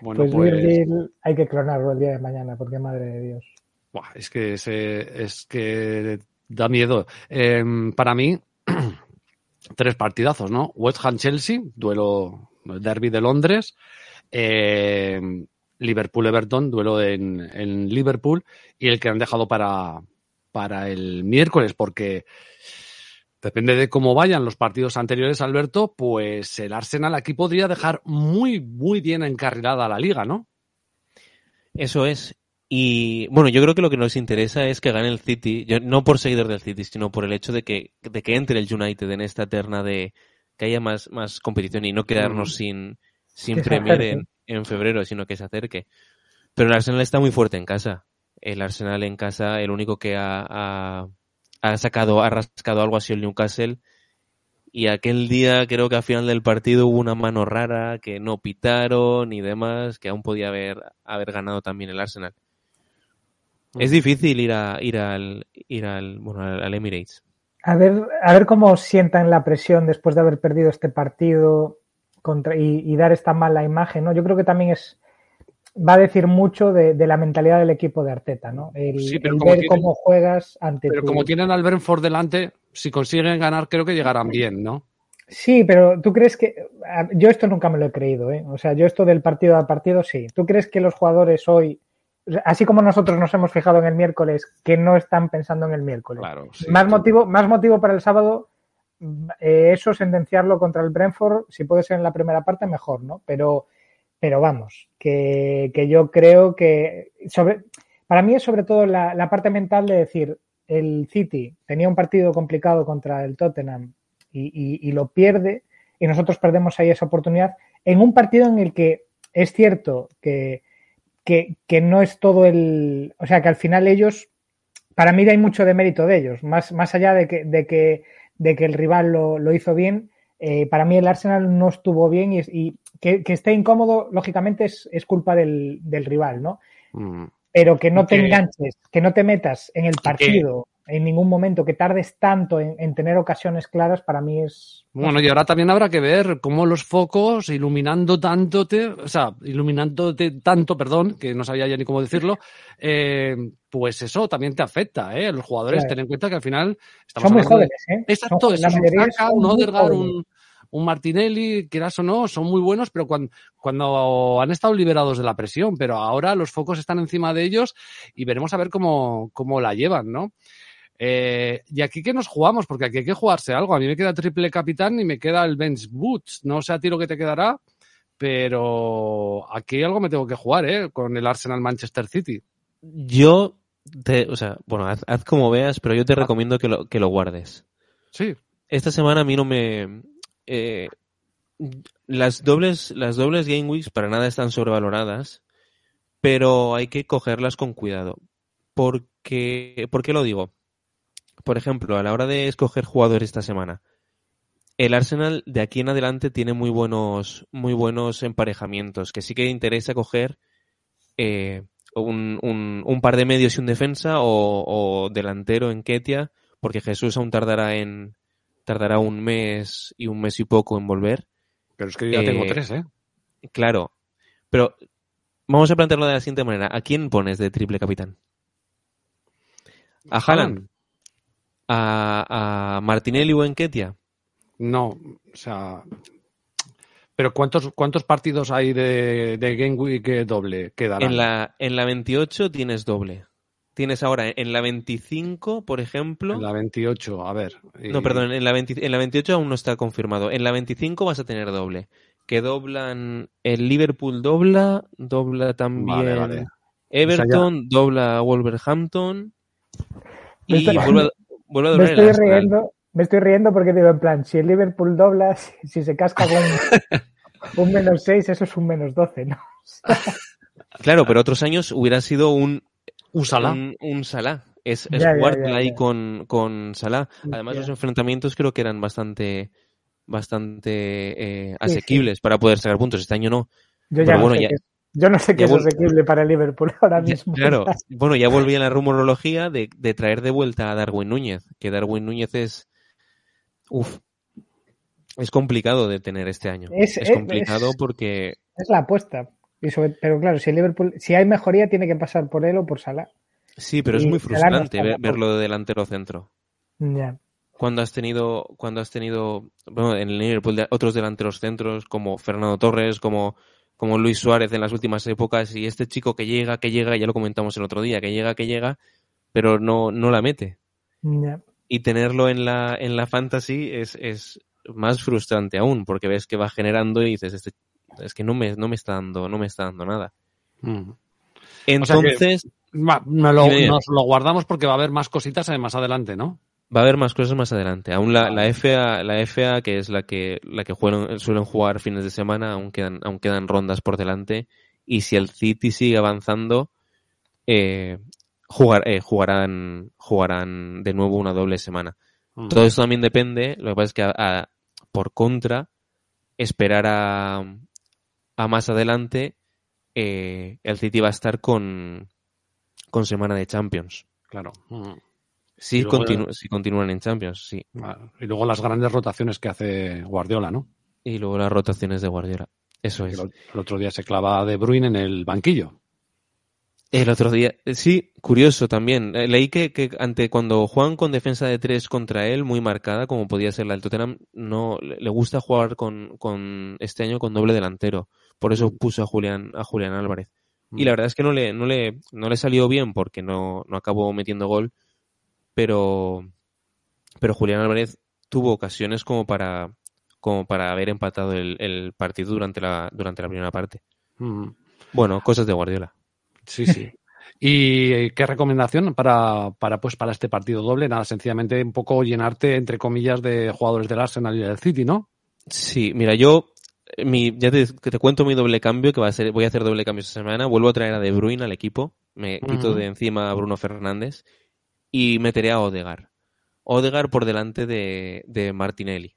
Bueno, pues, pues, Virgil hay que clonarlo el día de mañana, porque madre de Dios. buah, es que es que da miedo. Em, para mí, <clears throat> tres partidazos, ¿no? West Ham Chelsea, duelo derby de Londres. Em, Liverpool Everton, duelo en, en Liverpool. Y el que han dejado para, para el miércoles, porque depende de cómo vayan los partidos anteriores, Alberto, pues el Arsenal aquí podría dejar muy, muy bien encarrilada la liga, ¿no? Eso es. Y bueno, yo creo que lo que nos interesa es que gane el City, yo, no por seguidor del City, sino por el hecho de que, de que entre el United en esta terna de que haya más, más competición y no quedarnos Mm. sin, sin Que Premier en, en febrero, sino que se acerque. Pero el Arsenal está muy fuerte en casa. El Arsenal en casa, el único que ha, ha, ha sacado, ha rascado algo ha sido el Newcastle. Y aquel día creo que al final del partido hubo una mano rara que no pitaron y demás, que aún podía haber, haber ganado también el Arsenal. Es difícil ir a ir al ir al bueno al, Emirates. A ver, a ver cómo sientan la presión después de haber perdido este partido contra, y, y dar esta mala imagen, ¿no? Yo creo que también es va a decir mucho de, de la mentalidad del equipo de Arteta, ¿no? El, Sí, pero el como ver tiene- cómo juegas ante Pero tu- como tienen al Brentford delante, si consiguen ganar, creo que llegarán bien, ¿no? Sí, pero tú crees que yo esto nunca me lo he creído, ¿eh? O sea, yo esto del partido a partido sí. ¿Tú crees que los jugadores hoy, así como nosotros nos hemos fijado en el miércoles, que no están pensando en el miércoles? Claro. sí. Más motivo, más motivo para el sábado, eh, eso sentenciarlo contra el Brentford, si puede ser en la primera parte, mejor, ¿no? Pero, pero vamos, que, que yo creo que sobre, para mí es sobre todo la, la parte mental de decir, el City tenía un partido complicado contra el Tottenham y, y- y lo pierde, y nosotros perdemos ahí esa oportunidad, en un partido en el que es cierto que, que, que no es todo el. O sea, que al final ellos para mí hay mucho de mérito de ellos, más, más allá de que, de que, de que el rival lo, lo hizo bien. eh, para mí el Arsenal no estuvo bien y, y que, que, esté incómodo, lógicamente, es, es culpa del, del, rival, ¿no? Mm. Pero que no te que, enganches, que no te metas en el partido que, en ningún momento, que tardes tanto en, en, tener ocasiones claras, para mí es. Bueno, y ahora también habrá que ver cómo los focos, iluminando tanto, te, o sea, iluminándote tanto, perdón, que no sabía ya ni cómo decirlo, eh, pues eso también te afecta, ¿eh? Los jugadores, claro. ten en cuenta que al final estamos son muy jóvenes, ¿eh? Exacto, eso, Saka, un un, un, Martinelli, quieras o no, son muy buenos, pero cuando, cuando, han estado liberados de la presión, pero ahora los focos están encima de ellos y veremos a ver cómo, cómo la llevan, ¿no? Eh, y aquí que nos jugamos, porque aquí hay que jugarse algo. A mí me queda triple capitán y me queda el bench boots. No sé a ti lo que te quedará, pero aquí algo me tengo que jugar, ¿eh? Con el Arsenal Manchester City. Yo, te, o sea, bueno, haz, haz, como veas, pero yo te recomiendo que lo, que lo guardes. Sí. Esta semana a mí no me. Eh, las dobles, las dobles game weeks para nada están sobrevaloradas, pero hay que cogerlas con cuidado. Porque, ¿Por qué lo digo? Por ejemplo, a la hora de escoger jugadores esta semana, el Arsenal de aquí en adelante tiene muy buenos, muy buenos emparejamientos, que sí que interesa coger eh, un, un, un, par de medios y un defensa o, o, delantero en Ketia, porque Jesús aún tardará en tardará un mes y un mes y poco en volver. Pero es que yo ya eh, tengo tres, ¿eh? Claro, pero vamos a plantearlo de la siguiente manera. ¿A quién pones de triple capitán? ¿A Haaland? ¿A, a Martinelli o Enquetia? No, o sea. Pero ¿cuántos, cuántos partidos hay de, de Game Week doble quedarán? En la, en la 28 tienes doble. Tienes ahora en la 25, por ejemplo. En la 28, a ver. y- No, perdón, en la, 20 en la 28 aún no está confirmado. En la 25 vas a tener doble. Que doblan. El Liverpool dobla, dobla también. Vale, vale. Everton, dobla Wolverhampton. Y vuelve vuelve a Me estoy riendo, me estoy riendo porque digo, en plan, si el Liverpool dobla, <laughs> si, si se casca con un <laughs> menos 6, eso es un menos 12, ¿no? <laughs> Claro, pero otros años hubiera sido un, Un Salah. un, un Salah. Es, es Ya, ya, ya, ahí ya. con, con Salah. Además, Ya. los enfrentamientos creo que eran bastante bastante eh, asequibles para poder sacar puntos. Este año no. Yo ya Pero no bueno, sé ya- qué, yo no sé qué es asequible para el Liverpool <laughs> ahora Ya- mismo. claro, bueno, ya volví a la rumorología de, de traer de vuelta a Darwin Núñez, que Darwin Núñez es, uf, es complicado de tener este año. Es- Es, complicado es- porque, Es la apuesta. Y sobre- pero claro, si el Liverpool, si hay mejoría, tiene que pasar por él o por Salah. sí, pero es muy no frustrante verlo de delantero centro. Ya. Cuando has tenido, cuando has tenido, bueno, en el Liverpool otros delanteros centros como Fernando Torres, como, como Luis Suárez en las últimas épocas, y este chico que llega, que llega, ya lo comentamos el otro día, que llega, que llega, pero no, no la mete. Y tenerlo en la, en la fantasy es, es más frustrante aún, porque ves que va generando y dices, este, es que no me, no me está dando, no me está dando nada. Mm. Entonces, Va, no lo- nos lo guardamos porque va a haber más cositas eh, más adelante, ¿no? Va a haber más cosas más adelante. Aún la, la FA, la FA, que es la que, la que juegan- suelen jugar fines de semana, aún quedan, aún quedan rondas por delante. Y si el City sigue avanzando, eh, jugar, eh, jugarán, jugarán de nuevo una doble semana. Mm. Todo eso también depende, lo que pasa es que a- a- por contra, esperar a, a más adelante, eh, el City va a estar con, con semana de Champions. Claro. Mm. Luego continu- si continúan en Champions, sí. Y luego las grandes rotaciones que hace Guardiola, ¿no? Y luego las rotaciones de Guardiola. Eso es. El, otro día se clava De Bruyne en el banquillo. El otro día, eh, sí, curioso también. Eh, Leí que, que ante cuando juegan con defensa de tres contra él, muy marcada, como podía ser la del Tottenham, no le le gusta jugar con, con este año con doble delantero. Por eso puso a Julián, a Julián Álvarez. Y la verdad es que no le, no le, no le salió bien porque no, no acabó metiendo gol, pero, pero Julián Álvarez tuvo ocasiones como para, como para haber empatado el, el partido durante la, durante la primera parte. Mm. Bueno, cosas de Guardiola. Sí, sí. ¿Y eh, qué recomendación para, para, pues, para este partido doble? Nada, sencillamente un poco llenarte, entre comillas, de jugadores del Arsenal y del City, ¿no? Sí, mira, yo eh, mi, ya te, te cuento mi doble cambio, que va a ser, voy a hacer doble cambio esta semana. Vuelvo a traer a De Bruyne al equipo, me quito de encima a Bruno Fernández y meteré a Odegar. Odegar por delante de, de Martinelli.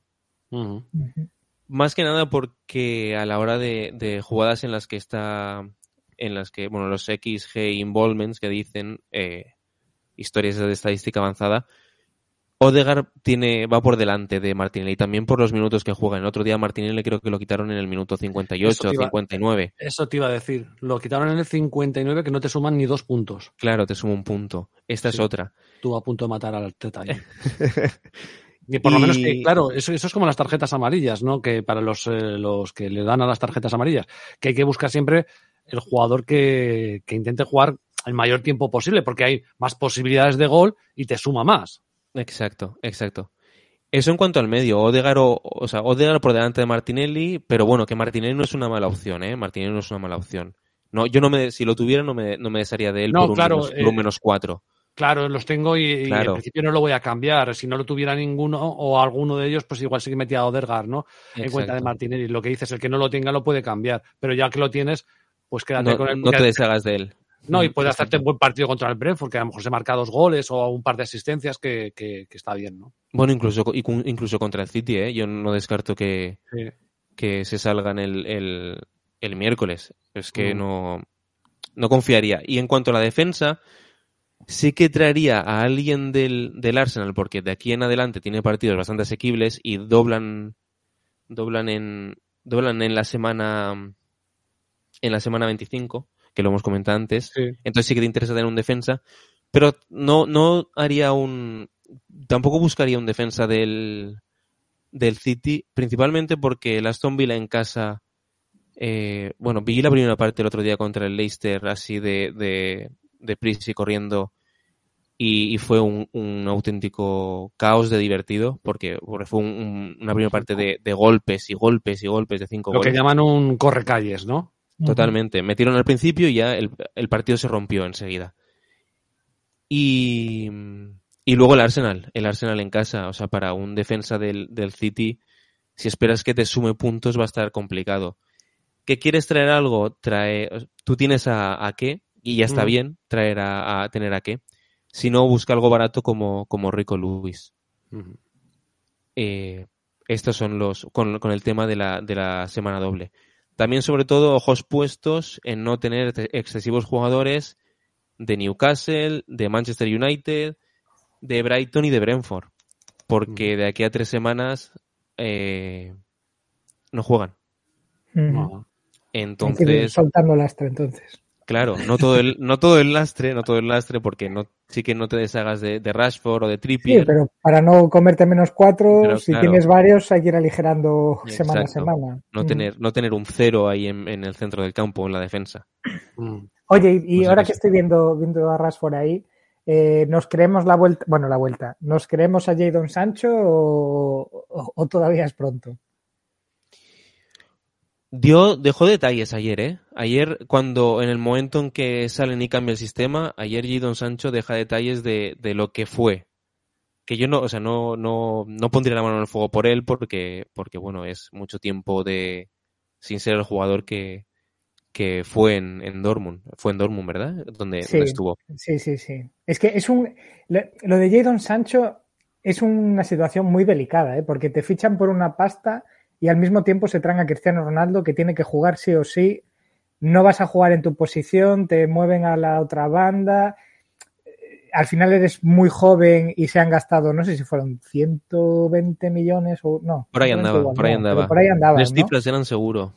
Más que nada porque a la hora de, de jugadas en las que está, en las que, bueno, los XG involvements que dicen, eh, historias de estadística avanzada, Odegar tiene, va por delante de Martinelli, también por los minutos que juega. El otro día Martinelli creo que lo quitaron en el minuto 58 Eso te iba- 59. Eso te iba a decir. Lo quitaron en el 59 que no te suman ni dos puntos. Claro, te sumo un punto. Esta Sí. es otra. Tú a punto de matar al Teta. Y <laughs> por lo menos que, claro, eso, eso es como las tarjetas amarillas, ¿no? Que para los, eh, los que le dan a las tarjetas amarillas, que hay que buscar siempre el jugador que, que intente jugar el mayor tiempo posible, porque hay más posibilidades de gol y te suma más. Exacto, exacto. Eso en cuanto al medio, Odegar, o, o sea, Odegar por delante de Martinelli, pero bueno, que Martinelli no es una mala opción, ¿eh? Martinelli no es una mala opción. No, yo no me, si lo tuviera no me, no me desharía de él No, por, un claro, menos, por un eh, menos cuatro. Claro, los tengo y, y Claro. en principio no lo voy a cambiar. Si no lo tuviera ninguno o alguno de ellos, pues igual sí que metía a Odergar, ¿no? En cuenta de. Martinelli. Lo que dices, el que no lo tenga lo puede cambiar, pero ya que lo tienes, pues quédate No, con él. no te deshagas de él. No, y puede Exacto. hacerte un buen partido contra el Brentford, que a lo mejor se marca dos goles o un par de asistencias que, que- que está bien, ¿no? Bueno, incluso, incluso contra el City, ¿eh? Yo no descarto que, que se salgan el, el, el miércoles. Es que Mm. no, no confiaría. Y en cuanto a la defensa, sí que traería a alguien del, del Arsenal, porque de aquí en adelante tiene partidos bastante asequibles y doblan, doblan en, doblan en la semana, en la semana 25, que lo hemos comentado antes. Sí. Entonces sí que te interesa tener un defensa, pero no, no haría un, tampoco buscaría un defensa del, del City, principalmente porque el Aston Villa en casa, eh, bueno, vi la primera parte el otro día contra el Leicester así de, de, de prisa y corriendo y, y fue un, un, auténtico caos de divertido porque, porque fue un, una primera parte de, de, golpes y golpes y golpes de cinco Lo goles. que llaman un correcalles, ¿no? Totalmente. Metieron al principio y ya el, el partido se rompió enseguida. Y, y luego el Arsenal, el Arsenal en casa, o sea, para un defensa del, del City, si esperas que te sume puntos va a estar complicado. ¿Qué quieres traer algo? Trae, tú tienes a, a qué y ya está bien traer a, a tener a qué. Si no, busca algo barato como, como Rico. Ujú. Eh, estos son los, con, con el tema de la, de la semana doble. También, sobre todo, ojos puestos en no tener ex- excesivos jugadores de Newcastle, de Manchester United, de Brighton y de Brentford. Porque de aquí a tres semanas eh, no juegan. No. Hay que Entonces, soltando lastre entonces. Claro, no todo el, no todo el lastre, no todo el lastre, porque no, sí que no te deshagas de, de Rashford o de Sí, Trippier. pero para no comerte menos cuatro, Pero, si claro. tienes varios, hay que ir aligerando semana a semana. no Mm. tener, no tener un cero ahí en, en el centro del campo, en la defensa. Mm. Oye, y, y Pues ahora que estoy viendo, viendo a Rashford ahí, eh, ¿nos creemos la vuelta? Bueno, la vuelta. ¿Nos creemos a Jadon Sancho o, o- o todavía es pronto? Dio, dejó detalles ayer, ¿eh? Ayer, cuando en el momento en que salen y cambia el sistema, ayer Jadon Sancho deja detalles de, de lo que fue. Que yo no, o sea, no, no, no pondría la mano en el fuego por él porque, porque bueno, es mucho tiempo de, sin ser el jugador que, que fue en, en Dortmund. Fue en Dortmund, ¿verdad? Donde, Sí. donde estuvo. Sí, sí, sí. Es que es un. Lo, lo de Jadon Sancho es una situación muy delicada, ¿eh? porque te fichan por una pasta y al mismo tiempo se traen a Cristiano Ronaldo que tiene que jugar sí o sí. No vas a jugar en tu posición, te mueven a la otra banda. Eh, Al final eres muy joven y se han gastado, no sé si fueron 120 millones o no. Por ahí 120 andaba, igual por ahí no, andaba. Por ahí andaba. Las ¿no? cifras eran seguro.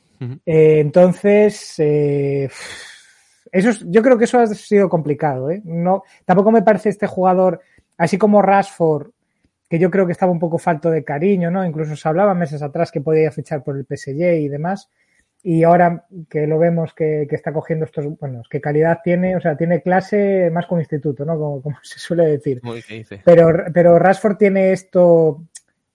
Eh, entonces, eh, eso es- yo creo que eso ha sido complicado. ¿eh? No, tampoco me parece este jugador, así como Rashford, que yo creo que estaba un poco falto de cariño, ¿no? Incluso se hablaba meses atrás que podía fichar por el PSG y demás. Y ahora que lo vemos que, que está cogiendo estos, bueno, qué calidad tiene, o sea, tiene clase más un instituto, ¿no? Como, como <laughs> se suele decir. Uy, ¿qué dice? Pero, pero Rashford tiene esto,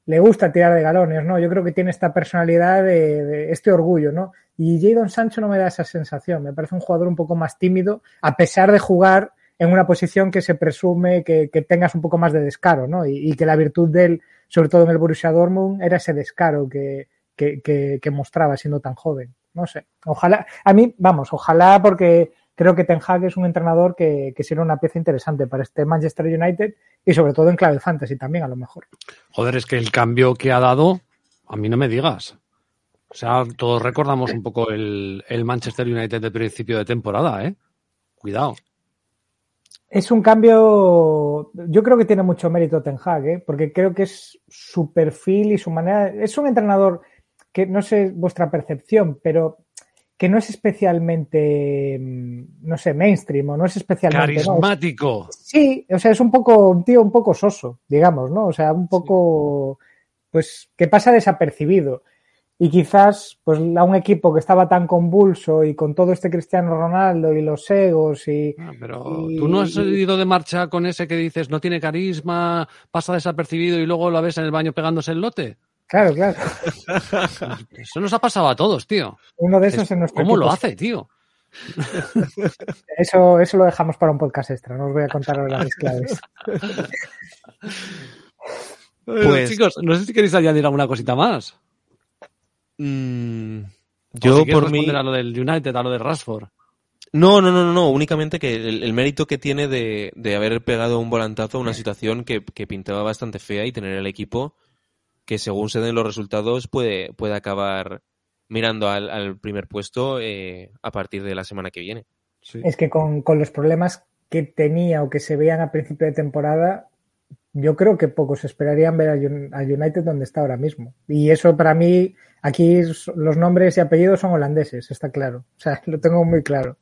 le gusta tirar de galones, ¿no? Yo creo que tiene esta personalidad de, de este orgullo, ¿no? Y Jadon Sancho no me da esa sensación. Me parece un jugador un poco más tímido, a pesar de jugar en una posición que se presume que, que tengas un poco más de descaro, ¿no? Y, que la virtud de él, sobre todo en el Borussia Dortmund, era ese descaro que, que, que, que mostraba siendo tan joven. No sé. Ojalá, a mí, vamos, ojalá porque creo que Ten Hag es un entrenador que, que será una pieza interesante para este Manchester United y sobre todo en clave fantasy también, a lo mejor. Joder, es que el cambio que ha dado, a mí no me digas. O sea, todos recordamos un poco el, el Manchester United de principio de temporada, ¿eh? Cuidado. Es un cambio, yo creo que tiene mucho mérito Ten Hag, ¿eh? porque creo que es su perfil y su manera. Es un entrenador que no sé vuestra percepción, pero que no es especialmente, mm, no sé, mainstream o no es especialmente. ¿no? Es- Carismático. Sí, o sea, es un poco, un tío un poco soso, digamos, ¿no? O sea, un poco, pues, que pasa desapercibido. Y quizás, pues, a un equipo que estaba tan convulso y con todo este Cristiano Ronaldo y los egos y... Ah, Pero y- tú no has ido de marcha con ese que dices no tiene carisma, pasa desapercibido y luego lo ves en el baño pegándose el lote. Claro, claro. <laughs> Eso nos ha pasado a todos, tío. Uno de esos en nuestro ¿Cómo lo hace, tío? Eso, eso lo dejamos para un podcast extra. No os voy a contar ahora las claves. <laughs> Pues- chicos, no sé si queréis añadir alguna cosita más. Mm, yo si por mí... a lo del United, a lo de Rashford. No, no, no, no, no, únicamente que el, el mérito que tiene de, de haber pegado un volantazo a una situación que, que pintaba bastante fea y tener el equipo que según se den los resultados puede, puede acabar mirando al, al primer puesto eh, a partir de la semana que viene. Sí. Es que con, con los problemas que tenía o que se veían a principio de temporada, yo creo que pocos esperarían ver a, Un- a United donde está ahora mismo. Y eso para mí, aquí los nombres y apellidos son holandeses, está claro. O sea, <laughs> lo tengo muy claro.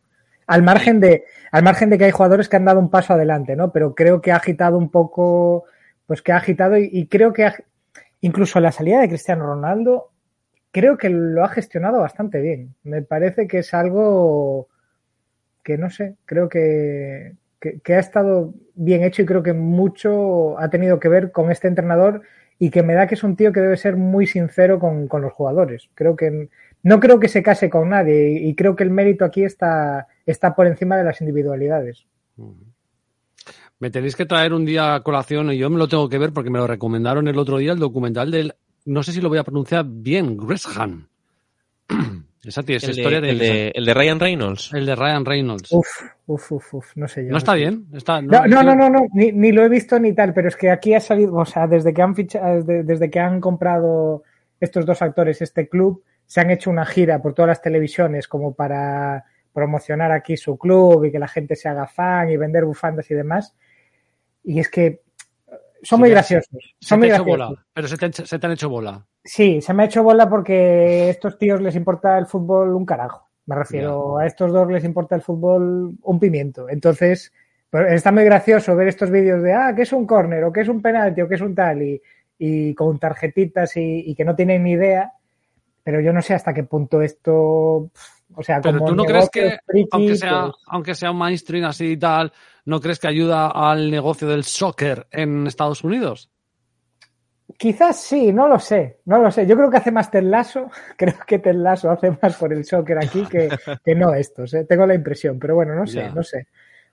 Al margen de, al margen de que hay jugadores que han dado un paso adelante, ¿no? Pero creo que ha agitado un poco, pues que ha agitado y, creo que incluso la salida de Cristiano Ronaldo, creo que lo ha gestionado bastante bien. Me parece que es algo que no sé, creo que, que, ha estado bien hecho y creo que mucho ha tenido que ver con este entrenador y que me da que es un tío que debe ser muy sincero con, con los jugadores. Creo que no creo que se case con nadie y, y creo que el mérito aquí está, está por encima de las individualidades. Me tenéis que traer un día a colación y yo me lo tengo que ver porque me lo recomendaron el otro día el documental del, no sé si lo voy a pronunciar bien, Gresham. <clears throat> Esa tía, esa El historia de, el, de, el de Ryan Reynolds. el de Ryan Reynolds. Uf, uf, uf, uf, no sé yo. ¿No está sé. bien? Está, No, no, no, no, no, Ni, ni lo he visto ni tal, pero es que aquí ha salido, o sea, desde que han fichado, desde, desde que han comprado estos dos actores este club, se han hecho una gira por todas las televisiones como para promocionar aquí su club y que la gente se haga fan y vender bufandas y demás. Y es que son muy graciosos. Son muy graciosos. bola, pero se te, se te han hecho bola. Sí, se me ha hecho bola porque a estos tíos les importa el fútbol un carajo. Me refiero, a estos dos les importa el fútbol un pimiento. Entonces, pues, está muy gracioso ver estos vídeos de, ah, que es un córner o que es un penalti o que es un tal y, y con tarjetitas y, y que no tienen ni idea. Pero yo no sé hasta qué punto esto, o sea, Pero como tú no crees que, friki, aunque sea, pues, aunque sea un mainstream así y tal, ¿no crees que ayuda al negocio del soccer en Estados Unidos? Quizás sí, no lo sé, no lo sé. Yo creo que hace más Ted Lasso, <laughs> creo que Ted Lasso hace más por el soccer aquí que, que no estos, ¿eh? tengo la impresión, pero bueno, no sé, no sé.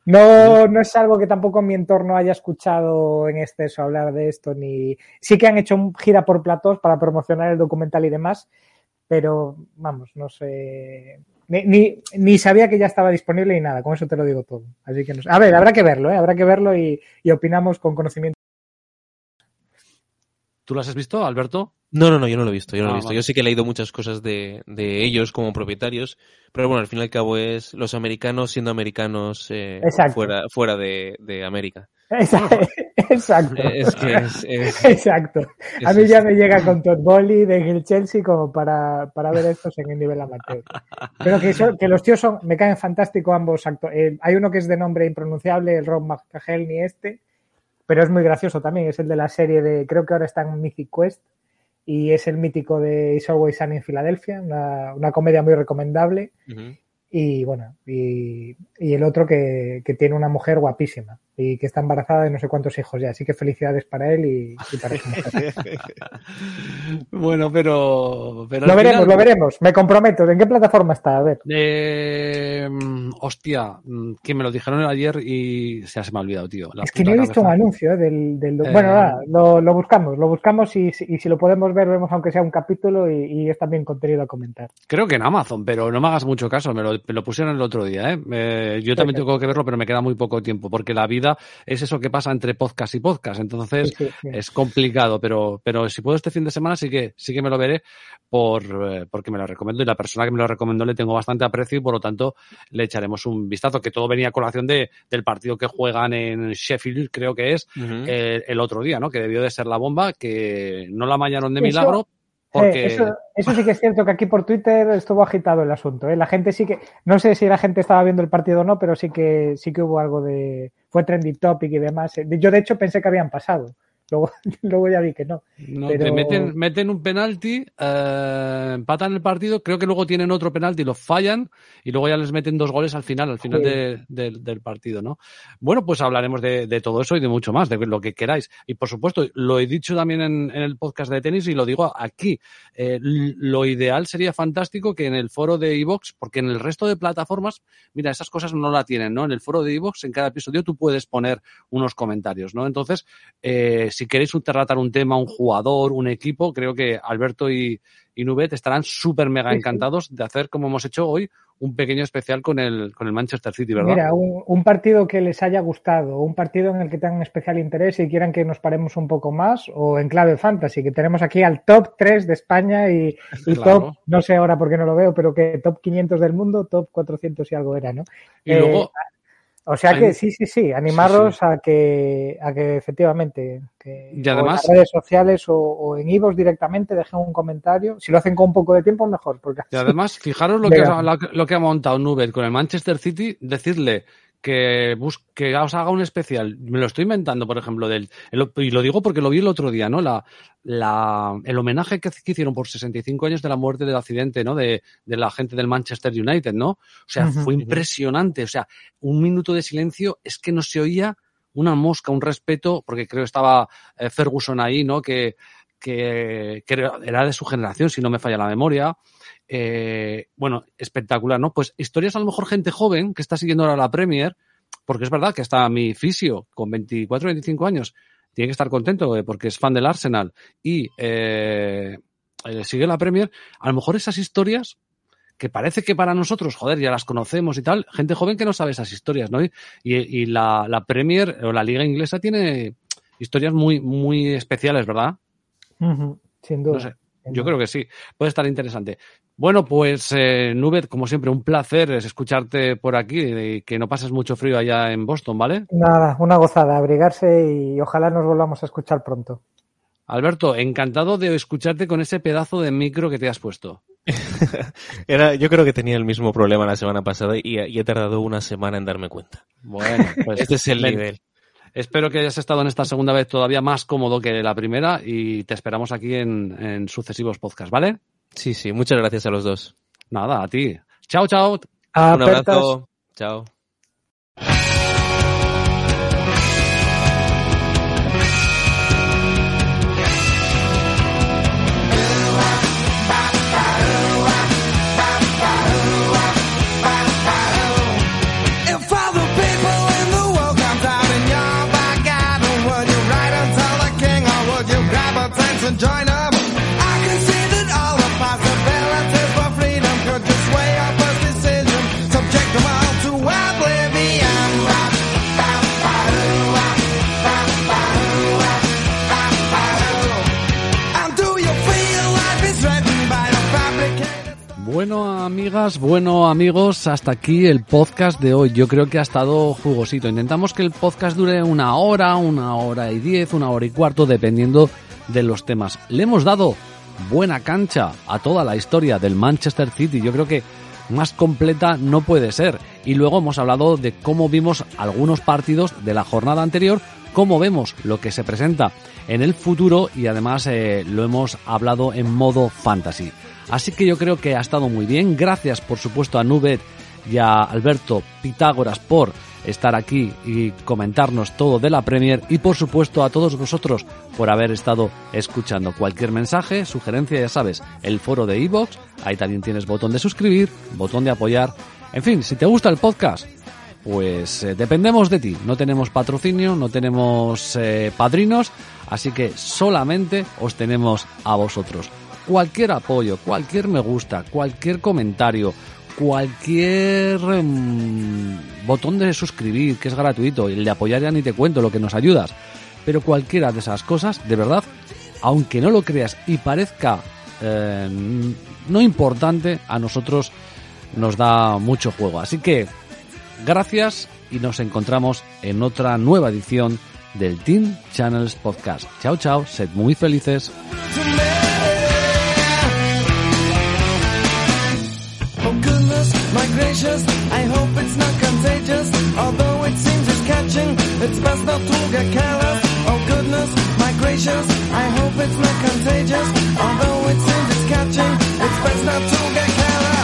No, no es algo que tampoco en mi entorno haya escuchado en exceso hablar de esto, ni sí que han hecho un gira por platós para promocionar el documental y demás, pero vamos, no sé, ni, ni, ni sabía que ya estaba disponible y nada, con eso te lo digo todo. Así que no sé. A ver, habrá que verlo, ¿eh? habrá que verlo y, y opinamos con conocimiento. ¿Tú lo has visto, Alberto? No, no, no, yo no lo he visto, yo no lo Ah, he visto. vale. Yo sí que he leído muchas cosas de, de ellos como propietarios, pero bueno, al fin y al cabo es los americanos siendo americanos eh, fuera, fuera de, de América. <laughs> Exacto. Eh, Es que es, es- Exacto. A mí ya me llega con Todd Bowley de el Chelsea como para, para ver estos en el nivel amateur. Pero que, son- que los tíos son, me caen fantástico ambos actores. hay uno que es de nombre impronunciable, el Rob McCahelny este, pero es muy gracioso también. Es el de la serie de, creo que ahora está en Mythic Quest y es el mítico de It's Always Sunny en Filadelfia, una, una comedia muy recomendable. Y bueno, y, y el otro que, que tiene una mujer guapísima y que está embarazada de no sé cuántos hijos ya. Así que felicidades para él y, y para su mujer. <laughs> Bueno, pero... pero lo veremos, final- lo veremos. Me comprometo. ¿En qué plataforma está? A ver. Eh, hostia, que me lo dijeron ayer y se me ha olvidado, tío. La es que no he visto un anuncio eh, del... del Eh, Bueno, nada, lo, lo buscamos, lo buscamos y, si- y si lo podemos ver, vemos aunque sea un capítulo y, y es también contenido a comentar. Creo que en Amazon, pero no me hagas mucho caso, me lo, me lo pusieron el otro día, ¿eh? Eh, yo también tengo que verlo, pero me queda muy poco tiempo, porque la vida es eso que pasa entre podcast y podcast, entonces Sí, sí, sí. es complicado, pero, pero si puedo este fin de semana sí que, sí que me lo veré por, eh, porque me lo recomiendo y la persona que me lo recomendó le tengo bastante aprecio y por lo tanto le echaremos un vistazo, que todo venía a colación de, del partido que juegan en Sheffield, creo que es, eh, el otro día, ¿no? Que debió de ser la bomba, que no la mañaron de Eso- milagro, porque... Eh, eso, eso sí que es cierto que aquí por Twitter estuvo agitado el asunto. ¿eh? La gente sí que, no sé si la gente estaba viendo el partido o no, pero sí que sí que hubo algo de, fue trending topic y demás. Eh, Yo de hecho pensé que habían pasado. Luego, <laughs> luego ya vi que no. No, Pero- te meten, meten un penalti, eh, empatan el partido, creo que luego tienen otro penalti, lo fallan y luego ya les meten dos goles al final, al final Sí. de- del- del partido, ¿no? Bueno, pues hablaremos de, de todo eso y de mucho más, de lo que queráis. Y por supuesto, lo he dicho también en, en el podcast de tenis y lo digo aquí. eh, lo ideal sería fantástico que en el foro de iVox, porque en el resto de plataformas, mira, esas cosas no la tienen, ¿no? En el foro de iVox, en cada episodio tú puedes poner unos comentarios, ¿no? Entonces, eh, si queréis un- tratar un tema, un jugador, un equipo, creo que Alberto y, y Nubet estarán súper mega encantados de hacer, como hemos hecho hoy, un pequeño especial con el, con el Manchester City, ¿verdad? Mira, un, un partido que les haya gustado, un partido en el que tengan especial interés y quieran que nos paremos un poco más, o en clave fantasy, que tenemos aquí al top 3 de España y, <laughs> y Claro. top, no sé ahora por qué no lo veo, pero que top 500 del mundo, top 400 y algo era, ¿no? y eh, luego, O sea Hay- que sí, sí, sí, animaros a que a que efectivamente que Y o además- en las redes sociales o, o en iVoox directamente dejen un comentario. Si lo hacen con un poco de tiempo, mejor, porque y además, fijaros lo que, <laughs> lo, que- ha montado Nubet con el Manchester City, decirle que, bus que os haga un especial, me lo estoy inventando, por ejemplo, del, el- y lo digo porque lo vi el otro día, ¿no? La, la, el homenaje que, que hicieron por 65 años de la muerte del accidente, ¿no? De, de la gente del Manchester United, ¿no? O sea, fue impresionante. O sea, un minuto de silencio es que no se oía una mosca, un respeto, porque creo que estaba eh, Ferguson ahí, ¿no? Que, que, era de su generación, si no me falla la memoria. Eh, bueno, espectacular, ¿no? Pues historias a lo mejor gente joven que está siguiendo ahora la Premier, porque es verdad que está mi fisio con 24, 25 años, tiene que estar contento eh, porque es fan del Arsenal y eh, sigue la Premier. A lo mejor esas historias que parece que para nosotros, joder, ya las conocemos y tal, gente joven que no sabe esas historias, ¿no? Y, y la, la Premier o la Liga Inglesa tiene historias muy, muy especiales, ¿verdad? Sin duda. No sé. sin Yo creo que sí, puede estar interesante. Bueno, pues eh, Nubet, como siempre, un placer es escucharte por aquí y que no pases mucho frío allá en Boston, ¿vale? Nada, una gozada, abrigarse y ojalá nos volvamos a escuchar pronto. Alberto, encantado de escucharte con ese pedazo de micro que te has puesto. <laughs> Era, yo creo que tenía el mismo problema la semana pasada y, y he tardado una semana en darme cuenta. Bueno, pues Este es el nivel. Espero que hayas estado en esta segunda vez todavía más cómodo que la primera y te esperamos aquí en, en sucesivos podcasts, ¿vale? Sí, sí, muchas gracias a los dos. Nada, a ti. Chao, chao. Un abrazo. Chao. Bueno, amigas, bueno, amigos, hasta aquí el podcast de hoy. Yo creo que ha estado jugosito. Intentamos que el podcast dure una hora, una hora y diez, una hora y cuarto, dependiendo de los temas. Le hemos dado buena cancha a toda la historia del Manchester City. Yo creo que más completa no puede ser. Y luego hemos hablado de cómo vimos algunos partidos de la jornada anterior, cómo vemos lo que se presenta en el futuro y además eh, lo hemos hablado en modo fantasy. Así que yo creo que ha estado muy bien. Gracias por supuesto a Nubet y a Alberto Pitágoras por estar aquí y comentarnos todo de la Premier y por supuesto a todos vosotros por haber estado escuchando. Cualquier mensaje, sugerencia, ya sabes, el foro de iVoox, ahí también tienes botón de suscribir, botón de apoyar. En fin, si te gusta el podcast, pues eh, dependemos de ti. No tenemos patrocinio, no tenemos eh, padrinos, así que solamente os tenemos a vosotros. Cualquier apoyo, cualquier me gusta, cualquier comentario, cualquier mm, botón de suscribir, que es gratuito, y el de apoyar ya ni te cuento lo que nos ayudas. Pero cualquiera de esas cosas, de verdad, aunque no lo creas y parezca eh, no importante, a nosotros nos da mucho juego. Así que gracias y nos encontramos en otra nueva edición del Team Channels Podcast. Chao, chao, sed muy felices. Gracious, I hope it's not contagious. Although it seems it's catching, it's best not to get careless. Oh goodness, my gracious, I hope it's not contagious. Although it seems it's catching, it's best not to get careless.